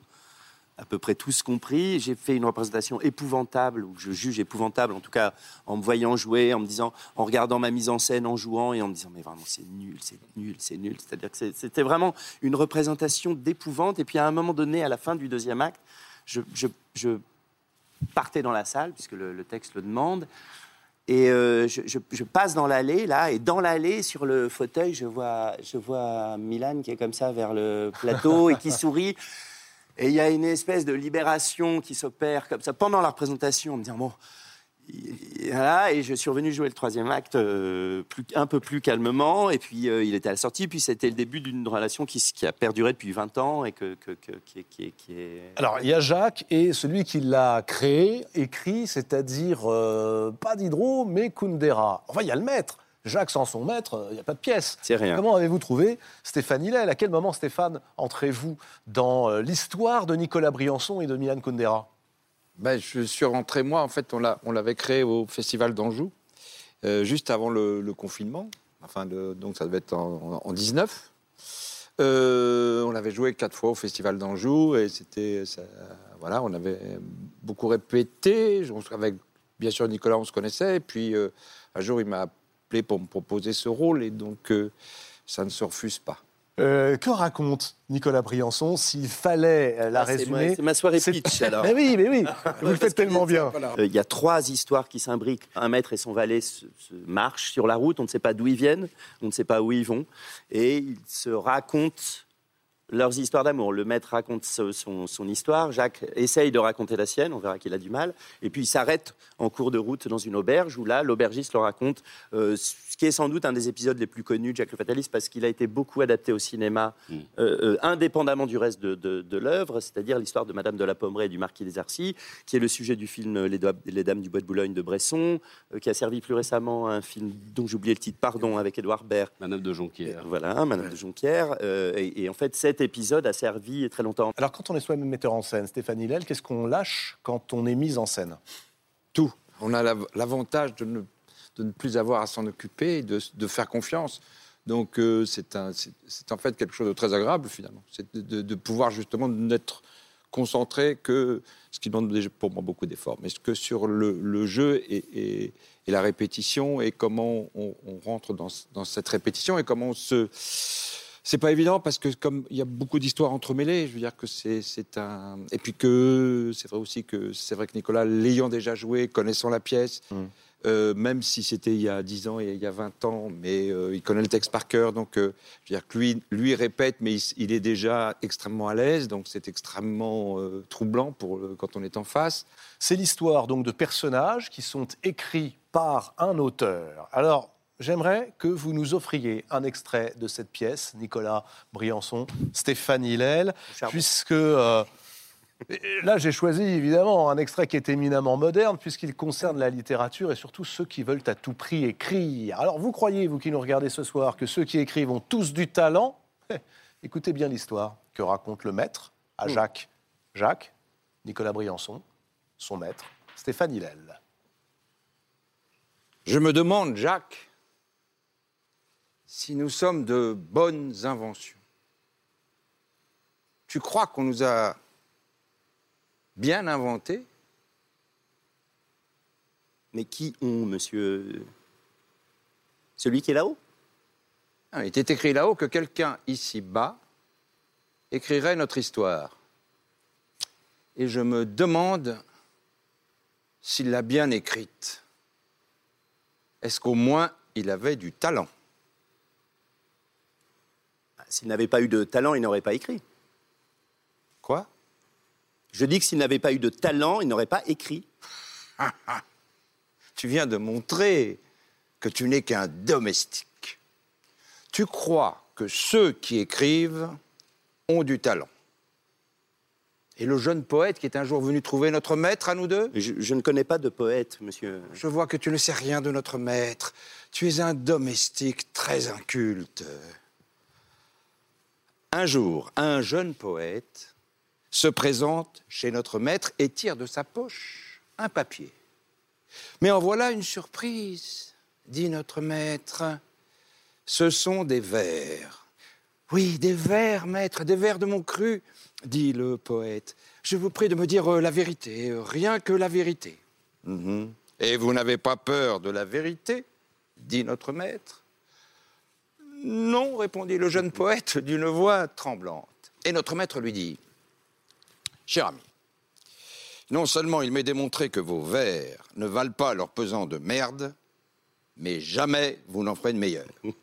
à peu près tous compris. J'ai fait une représentation épouvantable, ou je juge épouvantable, en tout cas en me voyant jouer, en me disant, en regardant ma mise en scène, en jouant et en me disant mais vraiment c'est nul, c'est nul, c'est nul. C'est-à-dire que c'était vraiment une représentation d'épouvante. Et puis à un moment donné, à la fin du deuxième acte, je, je- je partais dans la salle puisque le- le texte le demande. Et euh, je, je- je passe dans l'allée, là, et dans l'allée, sur le fauteuil, je vois, je vois Milan qui est comme ça vers le plateau et qui sourit. Et il y a une espèce de libération qui s'opère comme ça pendant la représentation, en me disant, bon, il- voilà, et je suis revenu jouer le troisième acte euh, plus, un peu plus calmement, et puis euh, il était à la sortie, puis c'était le début d'une relation qui, a perduré depuis 20 ans et que, qui. Alors, il y a Jacques et celui qui l'a créé, écrit, c'est-à-dire euh, pas Diderot, mais Kundera. Enfin, il y a le maître. Jacques sans son maître, euh, il n'y a pas de pièce. C'est rien. Comment avez-vous trouvé Stéphane Hillel À quel moment, Stéphane, entrez-vous dans euh, l'histoire de Nicolas Briançon et de Milan Kundera? Ben, je suis rentré, moi, en fait, on l'a- on l'avait créé au Festival d'Anjou, euh, juste avant le, le confinement. Enfin, le- donc ça devait être en, en 19. Euh, on l'avait joué quatre fois au Festival d'Anjou et c'était, voilà, on avait beaucoup répété. Avec, bien sûr, Nicolas, on se connaissait. Et puis, euh, un jour, il m'a appelé pour me proposer ce rôle et donc, euh, ça ne se refuse pas. Euh, Que raconte Nicolas Briançon s'il fallait euh, la Ah, c'est résumer? ma- c'est ma soirée pitch, alors. Mais oui, mais oui, vous le faites tellement bien. Euh, Il y a trois histoires qui s'imbriquent. Un maître et son valet se, se marchent sur la route, on ne sait pas d'où ils viennent, on ne sait pas où ils vont, et ils se racontent leurs histoires d'amour. Le maître raconte son, son histoire, Jacques essaye de raconter la sienne, on verra qu'il a du mal, et puis il s'arrête en cours de route dans une auberge où là, l'aubergiste leur raconte euh, ce qui est sans doute un des épisodes les plus connus de Jacques le Fataliste parce qu'il a été beaucoup adapté au cinéma, euh, euh, indépendamment du reste de, de- de l'œuvre, c'est-à-dire l'histoire de Madame de la Pommeraye et du Marquis des Arcis, qui est le sujet du film Les, Dames du Bois de Boulogne de Bresson, qui a servi plus récemment à un film dont j'oubliais le titre, pardon, avec Édouard Baird. Madame de Jonquière. Voilà, Madame de Jonquière. et, et en fait, cet épisode a servi très longtemps. Alors, quand on est soi-même metteur en scène, Stéphane Hillel, qu'est-ce qu'on lâche quand on est mis en scène? Tout. On a l'av- l'avantage de ne, de ne plus avoir à s'en occuper de, de faire confiance. Donc euh, c'est en fait quelque chose de très agréable finalement. C'est de, de- de pouvoir justement n'être concentré que, ce qui demande déjà pour moi beaucoup d'efforts, mais que sur le, le jeu et, et- et la répétition et comment on, on rentre dans, ce- dans cette répétition et comment on se... C'est pas évident parce que comme il y a beaucoup d'histoires entremêlées, je veux dire que c'est un et puis que c'est vrai aussi que c'est vrai que Nicolas l'ayant déjà joué, connaissant la pièce, euh, même si c'était il y a 10 ans et il y a 20 ans, mais euh, il connaît le texte par cœur, donc euh, je veux dire que lui lui répète, mais il, il est déjà extrêmement à l'aise, donc c'est extrêmement troublant pour quand on est en face. C'est l'histoire donc de personnages qui sont écrits par un auteur. Alors, j'aimerais que vous nous offriez un extrait de cette pièce, Nicolas Briançon, Stéphane Hillel, puisque euh, là j'ai choisi évidemment un extrait qui est éminemment moderne, puisqu'il concerne la littérature et surtout ceux qui veulent à tout prix écrire. Alors, vous croyez, vous qui nous regardez ce soir, que ceux qui écrivent ont tous du talent? Écoutez bien l'histoire que raconte le maître à Jacques. Jacques, Nicolas Briançon, son maître, Stéphane Hillel. Je me demande, Jacques, si nous sommes de bonnes inventions. Tu crois qu'on nous a bien inventés Mais qui ont, monsieur? Celui qui est là-haut? Ah, Il était écrit là-haut que quelqu'un ici-bas écrirait notre histoire. Et je me demande s'il l'a bien écrite. est-ce qu'au moins il avait du talent? S'il n'avait pas eu de talent, il n'aurait pas écrit. Quoi? Je dis que s'il n'avait pas eu de talent, il n'aurait pas écrit. Tu viens de montrer que tu n'es qu'un domestique. Tu crois que ceux qui écrivent ont du talent. Et le jeune poète qui est un jour venu trouver notre maître à nous deux? Je, je ne connais pas de poète, monsieur. Je vois que tu ne sais rien de notre maître. Tu es un domestique très inculte. Un jour, un jeune poète se présente chez notre maître et tire de sa poche un papier. Mais en voilà une surprise, dit notre maître. Ce sont des vers. Oui, des vers, maître, des vers de mon cru, dit le poète. Je vous prie de me dire euh, la vérité, rien que la vérité. Mhm. Et vous n'avez pas peur de la vérité dit notre maître. Non, répondit le jeune poète d'une voix tremblante. Et notre maître lui dit Cher ami, non seulement il m'est démontré que vos vers ne valent pas leur pesant de merde, mais jamais vous n'en ferez de meilleur.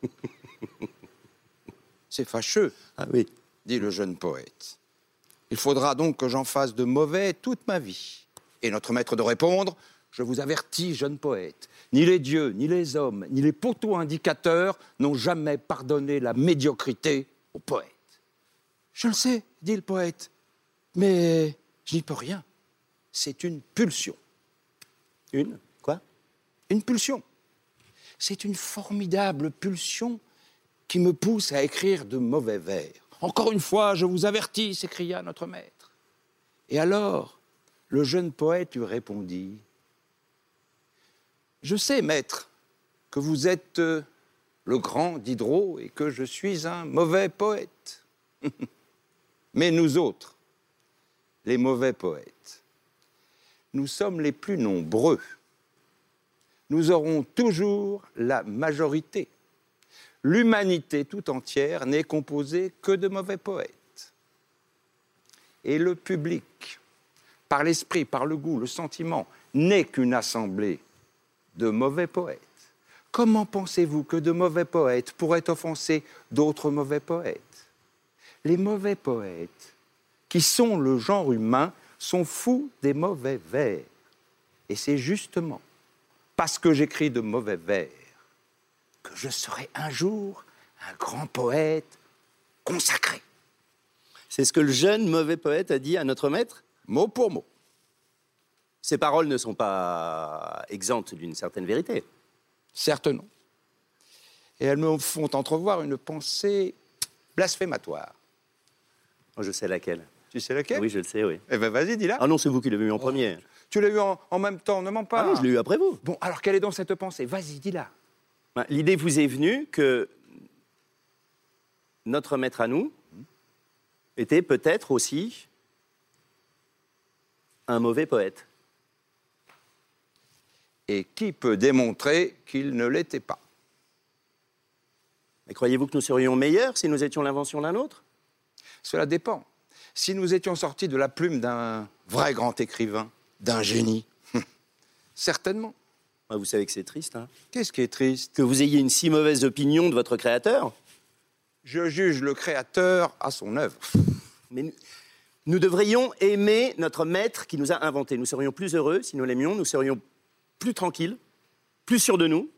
C'est fâcheux, Ah oui. dit le jeune poète. Il faudra donc que j'en fasse de mauvais toute ma vie. Et notre maître de répondre Je vous avertis, jeune poète, ni les dieux, ni les hommes, ni les poteaux indicateurs n'ont jamais pardonné la médiocrité aux poètes. Je le sais, dit le poète, mais je n'y peux rien. C'est une pulsion. Une Quoi? Une pulsion. C'est une formidable pulsion qui me pousse à écrire de mauvais vers. Encore une fois, je vous avertis, s'écria notre maître. Et alors, le jeune poète lui répondit Je sais, maître, que vous êtes euh, le grand Diderot et que je suis un mauvais poète. Mais nous autres, les mauvais poètes, nous sommes les plus nombreux. Nous aurons toujours la majorité. L'humanité tout entière n'est composée que de mauvais poètes. Et le public, par l'esprit, par le goût, le sentiment, n'est qu'une assemblée de mauvais poètes. Comment pensez-vous que de mauvais poètes pourraient offenser d'autres mauvais poètes? Les mauvais poètes, qui sont le genre humain, sont fous des mauvais vers. Et c'est justement parce que j'écris de mauvais vers que je serai un jour un grand poète consacré. C'est ce que le jeune mauvais poète a dit à notre maître? Mot pour mot. Ces paroles ne sont pas exemptes d'une certaine vérité. Certes non. Et elles me font entrevoir une pensée blasphématoire. Oh, je sais laquelle. Tu sais laquelle? Oui, je le sais, oui. Eh ben vas-y, dis-la. Ah non, c'est vous qui l'avez eu en premier. Tu l'as eu en, en même temps, ne mens pas. Ah non, je l'ai eu après vous. Bon, alors quelle est donc cette pensée? Vas-y, dis-la. Ben, L'idée vous est venue que notre maître à nous était peut-être aussi un mauvais poète. Et qui peut démontrer qu'il ne l'était pas Mais croyez-vous que nous serions meilleurs si nous étions l'invention d'un autre? Cela dépend. Si nous étions sortis de la plume d'un vrai grand écrivain, d'un génie, certainement. Vous savez que c'est triste, hein Qu'est-ce qui est triste? Que vous ayez une si mauvaise opinion de votre créateur. Je juge le créateur à son œuvre. Mais nous, nous devrions aimer notre maître qui nous a inventés. Nous serions plus heureux si nous l'aimions, nous serions plus tranquilles, plus sûrs de nous.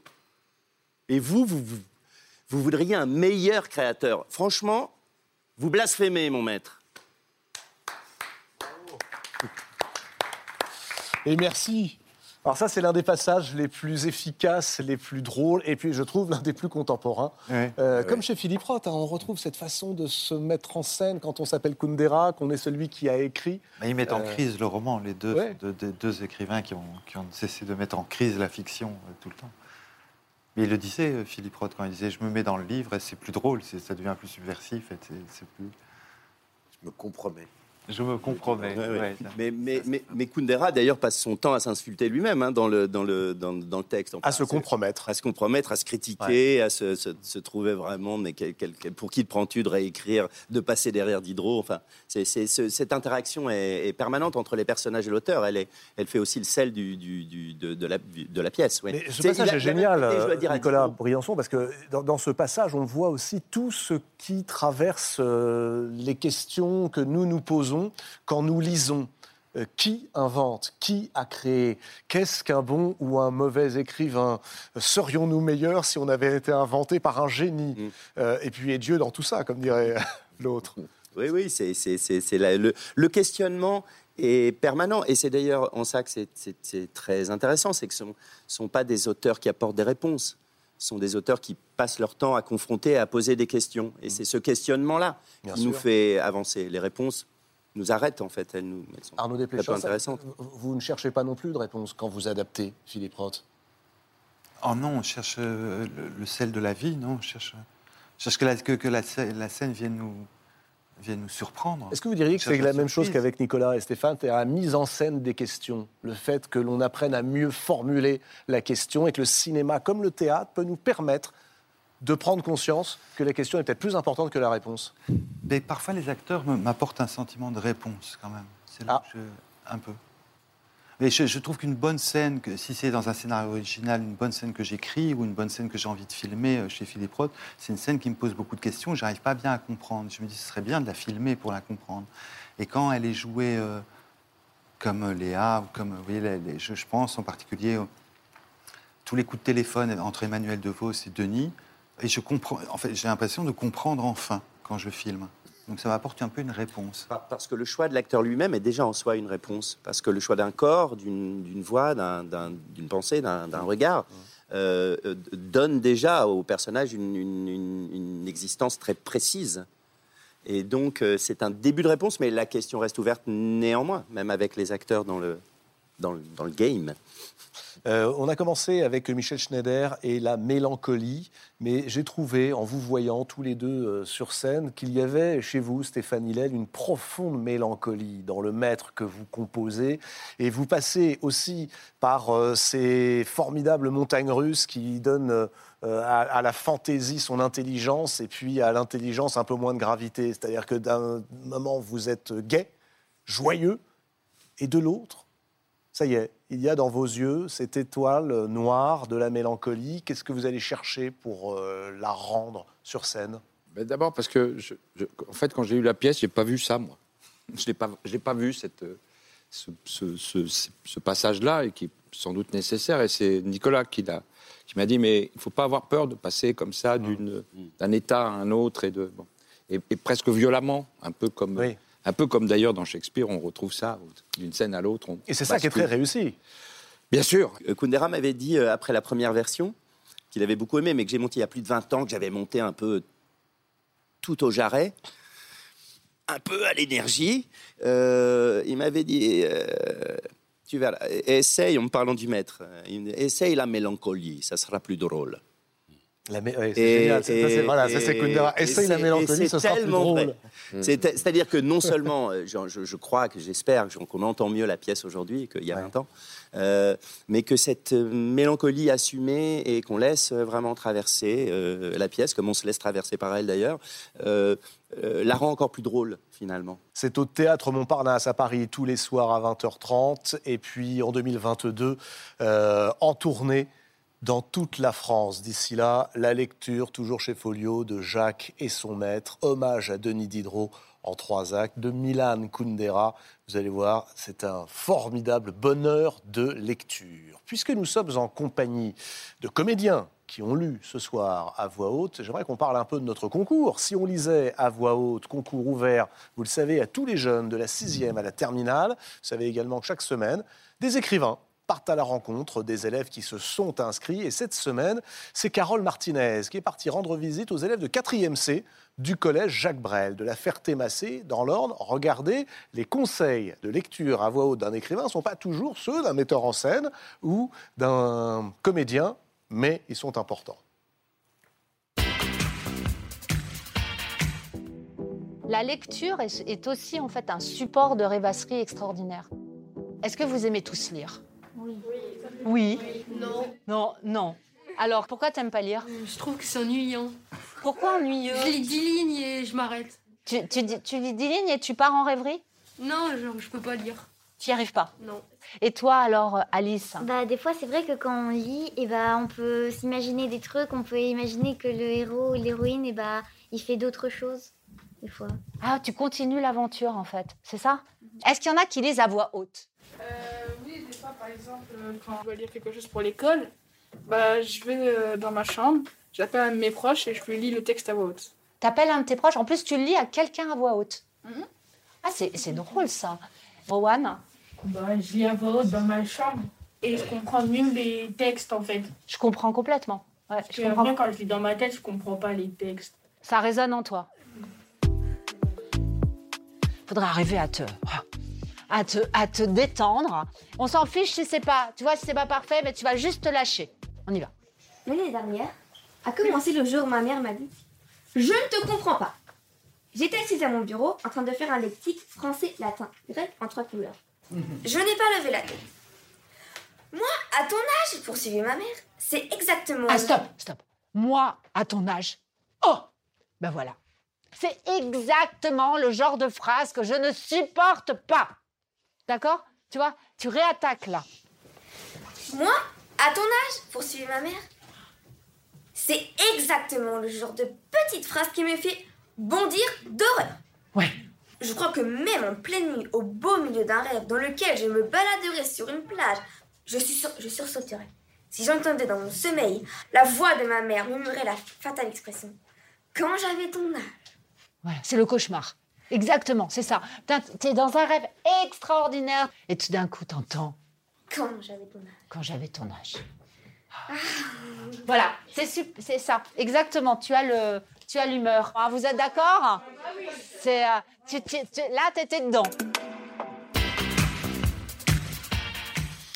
Et vous, vous voudriez un meilleur créateur. Franchement, vous blasphémez, mon maître. Et merci. Alors ça, c'est l'un des passages les plus efficaces, les plus drôles, et puis je trouve l'un des plus contemporains. Ouais. Euh, Comme chez Philippe Roth, hein, on retrouve cette façon de se mettre en scène quand on s'appelle Kundera, qu'on est celui qui a écrit. Bah, ils mettent en Euh, crise le roman, les deux, ouais. deux, deux- deux écrivains qui ont, qui ont cessé de mettre en crise la fiction euh, tout le temps. Mais il le disait, Philippe Roth, quand il disait Je me mets dans le livre et c'est plus drôle, c'est- ça devient plus subversif. et c'est- c'est plus... Je me compromets. Je me compromets. Ouais, ouais. ouais, ça. Mais, mais, mais, mais Kundera, d'ailleurs, passe son temps à s'insulter lui-même hein, dans, le, dans, le, dans, dans le texte. Enfin, À se compromettre. À se compromettre, à se critiquer, à se, se, se trouver vraiment. Mais quel- quel- quel- pour qui te prends-tu de réécrire, de passer derrière Diderot? Enfin, c'est, c'est- ce- cette interaction est, est permanente entre les personnages et l'auteur. Elle, est, elle fait aussi le sel du, du, du- de, de la, de la pièce. ouais. Mais ce C'est- passage a- est même génial, côté, je dois dire, à Nicolas Diderot. Briançon, parce que dans, dans ce passage, on voit aussi tout ce qui traverse euh, les questions que nous nous posons quand nous lisons. Euh, qui invente Qui a créé Qu'est-ce qu'un bon ou un mauvais écrivain Serions-nous meilleurs si on avait été inventé par un génie Mm. Euh, Et puis, et Dieu dans tout ça, comme dirait l'autre. Oui, oui, c'est, le, le questionnement est permanent. Et c'est d'ailleurs en ça que c'est, très intéressant, c'est que ce ne sont pas des auteurs qui apportent des réponses. Ce sont des auteurs qui passent leur temps à confronter, à poser des questions. Et c'est ce questionnement-là qui nous fait avancer. Les réponses nous arrêtent, en fait. Elles, nous, elles sont Arnaud Desplechin, vous ne cherchez pas non plus de réponse quand vous adaptez, Philippe Roth? Oh non, on cherche euh, le, le sel de la vie, non On cherche, on cherche que, la, que, que la, scè- la scène vienne nous, vienne nous surprendre. Est-ce que vous diriez que c'est la même chose qu'avec Nicolas et Stéphane, c'est la mise en scène des questions, le fait que l'on apprenne à mieux formuler la question et que le cinéma, comme le théâtre, peut nous permettre de prendre conscience que la question est peut-être plus importante que la réponse Mais parfois, les acteurs m'apportent un sentiment de réponse, quand même. C'est là Ah. que je- un peu. Mais je, je trouve qu'une bonne scène, que, si c'est dans un scénario original, une bonne scène que j'écris ou une bonne scène que j'ai envie de filmer euh, chez Philippe Roth, c'est une scène qui me pose beaucoup de questions. J'arrive pas bien à comprendre. Je me dis, ce serait bien de la filmer pour la comprendre. Et quand elle est jouée euh, comme euh, Léa, ou comme, vous voyez, les- les- je, je pense en particulier euh, tous les coups de téléphone entre Emmanuel DeVos et Denis, et je comprends. En fait, j'ai l'impression de comprendre enfin quand je filme. Donc ça m'apporte un peu une réponse. Par- Parce que le choix de l'acteur lui-même est déjà en soi une réponse. Parce que le choix d'un corps, d'une voix, d'un- d'un- d'une pensée, d'un regard, euh, euh, donne déjà au personnage une, une- une- une existence très précise. Et donc, euh, c'est un début de réponse, mais la question reste ouverte néanmoins, même avec les acteurs dans le, dans le, dans le game. Euh, on a commencé avec Michel Schneider et la mélancolie, mais j'ai trouvé, en vous voyant tous les deux euh, sur scène, qu'il y avait chez vous, Stéphane Hillel, une profonde mélancolie dans le maître que vous composez. Et vous passez aussi par euh, ces formidables montagnes russes qui donnent à, à la fantaisie son intelligence et puis à l'intelligence un peu moins de gravité. C'est-à-dire que d'un moment, vous êtes gai, joyeux, et de l'autre, ça y est, il y a dans vos yeux cette étoile noire de la mélancolie. Qu'est-ce que vous allez chercher pour euh, la rendre sur scène? Ben, D'abord parce que, je- je- en fait, quand j'ai eu la pièce, j'ai pas vu ça, moi. Je n'ai pas, vu cette, euh, ce, ce- ce- ce- ce passage-là, et qui est sans doute nécessaire. Et c'est Nicolas qui, l'a- qui m'a dit, mais il faut pas avoir peur de passer comme ça d'une- d'un état à un autre, et, de, bon, et, et presque violemment, un peu comme, Oui. Un peu comme d'ailleurs dans Shakespeare, on retrouve ça d'une scène à l'autre. on Et c'est ça qui est très réussi. Bien sûr. Euh, Kundera m'avait dit, euh, après la première version, qu'il avait beaucoup aimé, mais que j'ai monté il y a plus de 20 ans, que j'avais monté un peu tout au jarret, un peu à l'énergie. Euh, il m'avait dit, euh, tu verras, essaye, en me parlant du maître, essaye la mélancolie, ça sera plus drôle. La mé- ouais, c'est Et- génial. C'est- ça, c'est- voilà, ça, c'est Kundera. Essaye la mélancolie, ce sera plus tellement drôle. C'est- C'est-à-dire que non seulement, euh, je, je- je crois que j'espère qu'on entend mieux la pièce aujourd'hui qu'il y a 20 ans, euh, mais que cette euh, mélancolie assumée et qu'on laisse vraiment traverser euh, la pièce, comme on se laisse traverser par elle d'ailleurs, euh, la rend encore plus drôle finalement. C'est au théâtre Montparnasse à Paris tous les soirs à 20h30 et puis en 2022 euh, en tournée dans toute la France. D'ici là, la lecture, toujours chez Folio, de Jacques et son maître, hommage à Denis Diderot en trois actes, de Milan Kundera. Vous allez voir, c'est un formidable bonheur de lecture. Puisque nous sommes en compagnie de comédiens qui ont lu ce soir à voix haute, j'aimerais qu'on parle un peu de notre concours. Si on lisait à voix haute, concours ouvert, vous le savez, à tous les jeunes de la sixième à la terminale, vous savez également que chaque semaine, des écrivains partent à la rencontre des élèves qui se sont inscrits. Et cette semaine, c'est Carole Martinez qui est partie rendre visite aux élèves de 4e C du collège Jacques Brel de la Ferté-Massé dans l'Orne. Regardez, les conseils de lecture à voix haute d'un écrivain ne sont pas toujours ceux d'un metteur en scène ou d'un comédien, mais ils sont importants. La lecture est, aussi en fait un support de rêvasserie extraordinaire. Est-ce que vous aimez tous lire? Oui. Oui. Non. Non, non. Alors, pourquoi t'aimes pas lire? Je trouve que c'est ennuyant. Pourquoi ennuyeux? Je lis 10 lignes et je m'arrête. tu, tu, dis- tu lis 10 lignes et tu pars en rêverie? Non, genre, je peux pas lire. Tu n'y arrives pas? Non. Et toi alors, Alice? Bah, des fois, c'est vrai que quand on lit, et bah, on peut s'imaginer des trucs, on peut imaginer que le héros ou l'héroïne, et bah, il fait d'autres choses, des fois. Ah, tu continues l'aventure en fait, c'est ça? Est-ce qu'il y en a qui lisent à voix haute? Par exemple, euh, quand je dois lire quelque chose pour l'école, bah, je vais euh, dans ma chambre, j'appelle un de mes proches et je lui lis le texte à voix haute. T'appelles un de tes proches, en plus tu le lis à quelqu'un à voix haute. Mhm. Ah, c'est c'est drôle ça. Rowan Bah, je lis à voix haute dans ma chambre et je comprends mieux les textes en fait. Je comprends complètement. Ouais, Parce je que comprends. après, quand je lis dans ma tête, je comprends pas les textes. Ça résonne en toi. Faudra arriver à te, à te, à te détendre. On s'en fiche si c'est pas, tu vois, si c'est pas parfait, mais tu vas juste te lâcher. On y va. L'année dernière a commencé le jour où ma mère m'a dit Je ne te comprends pas. J'étais assise à mon bureau en train de faire un lexique français, latin, grec en trois couleurs. Je n'ai pas levé la tête. Moi, à ton âge, poursuivit ma mère, c'est exactement. Ah, stop, stop. Moi, à ton âge. Oh Ben voilà. C'est exactement le genre de phrase que je ne supporte pas. D'accord? Tu vois Tu réattaques là. Moi, à ton âge, poursuivit ma mère, c'est exactement le genre de petite phrase qui me fait bondir d'horreur. Ouais. Je crois que même en pleine nuit, au beau milieu d'un rêve dans lequel je me baladerais sur une plage, je, suis sur- je sursauterais. Si j'entendais dans mon sommeil la voix de ma mère murmurer la fatale expression Quand j'avais ton âge. Voilà, c'est le cauchemar. Exactement, c'est ça. Putain, T'es dans un rêve extraordinaire et tout d'un coup t'entends Quand j'avais ton âge. quand j'avais ton âge. Voilà, c'est c'est ça, exactement. Tu as le, tu as l'humeur. Ah, vous êtes d'accord? C'est, euh, tu- tu- tu- là, t'étais dedans.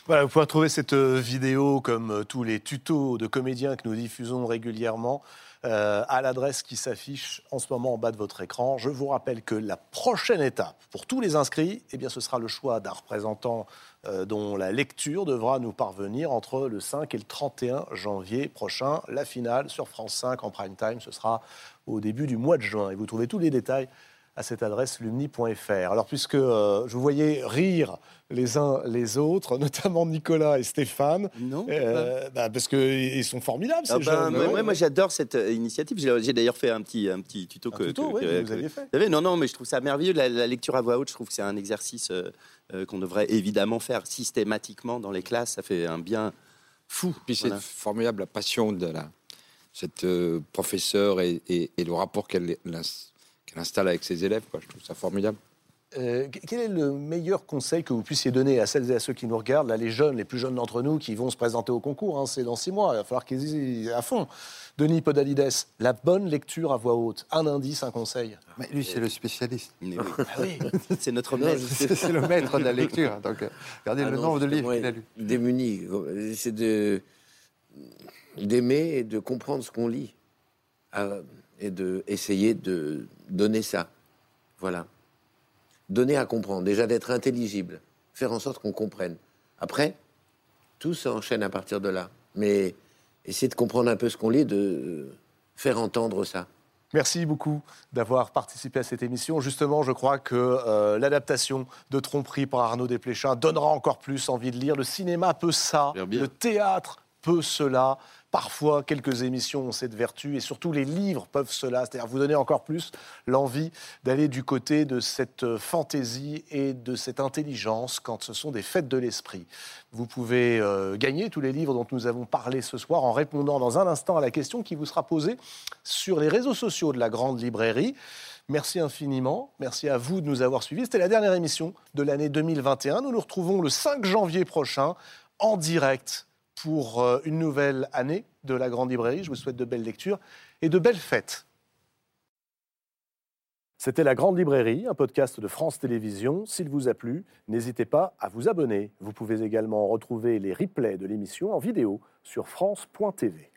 Voilà, vous pouvez retrouver cette euh, vidéo comme euh, tous les tutos de comédiens que nous diffusons régulièrement euh, à l'adresse qui s'affiche en ce moment en bas de votre écran. Je vous rappelle que la prochaine étape pour tous les inscrits, eh bien, ce sera le choix d'un représentant euh, dont la lecture devra nous parvenir entre le 5 et le 31 janvier prochain. La finale sur France 5 en prime time, ce sera au début du mois de juin. Et vous trouvez tous les détails à cette adresse lumni.fr. Alors, puisque euh, je vous voyais rire les uns les autres, notamment Nicolas et Stéphane, non, euh, bah, parce qu'ils sont formidables, ces Ah ben, jeunes. moi, Ouais, moi, moi, j'adore cette euh, initiative. J'ai d'ailleurs fait un petit, un petit tuto que, tuto, que- ouais, que- que vous aviez fait. Vous savez, non, non, mais je trouve ça merveilleux. La, la lecture à voix haute, je trouve que c'est un exercice euh, qu'on devrait évidemment faire systématiquement dans les classes. Ça fait un bien fou. Puis c'est formidable la passion de la, cette euh, professeure et, et- et le rapport qu'elle qu'elle installe avec ses élèves. Quoi. Je trouve ça formidable. Euh, quel est le meilleur conseil que vous puissiez donner à celles et à ceux qui nous regardent, là, les jeunes, les plus jeunes d'entre nous, qui vont se présenter au concours hein, C'est dans six mois, il va falloir qu'ils y à fond. Denis Podalides, la bonne lecture à voix haute. Un indice, un conseil. Mais lui, c'est le spécialiste. Mais oui. c'est notre maître. c'est le maître de la lecture. Donc, euh, regardez Ah le non, nombre de livres qu'il a lus. Démuni. C'est de d'aimer et de comprendre ce qu'on lit. Euh, et de essayer de donner ça. Voilà. Donner à comprendre. Déjà d'être intelligible. Faire en sorte qu'on comprenne. Après, tout s'enchaîne à partir de là. Mais essayer de comprendre un peu ce qu'on lit, de faire entendre ça. Merci beaucoup d'avoir participé à cette émission. Justement, je crois que euh, l'adaptation de Tromperie par Arnaud Desplechin donnera encore plus envie de lire. Le cinéma peut ça, le théâtre peut cela. Parfois, quelques émissions ont cette vertu et surtout les livres peuvent cela, c'est-à-dire vous donner encore plus l'envie d'aller du côté de cette euh, fantaisie et de cette intelligence quand ce sont des fêtes de l'esprit. Vous pouvez euh, gagner tous les livres dont nous avons parlé ce soir en répondant dans un instant à la question qui vous sera posée sur les réseaux sociaux de la Grande Librairie. Merci infiniment. Merci à vous de nous avoir suivis. C'était la dernière émission de l'année 2021. Nous nous retrouvons le 5 janvier prochain en direct pour euh, une nouvelle année de la Grande Librairie. Je vous souhaite de belles lectures et de belles fêtes. C'était La Grande Librairie, un podcast de France Télévisions. S'il vous a plu, n'hésitez pas à vous abonner. Vous pouvez également retrouver les replays de l'émission en vidéo sur France.tv.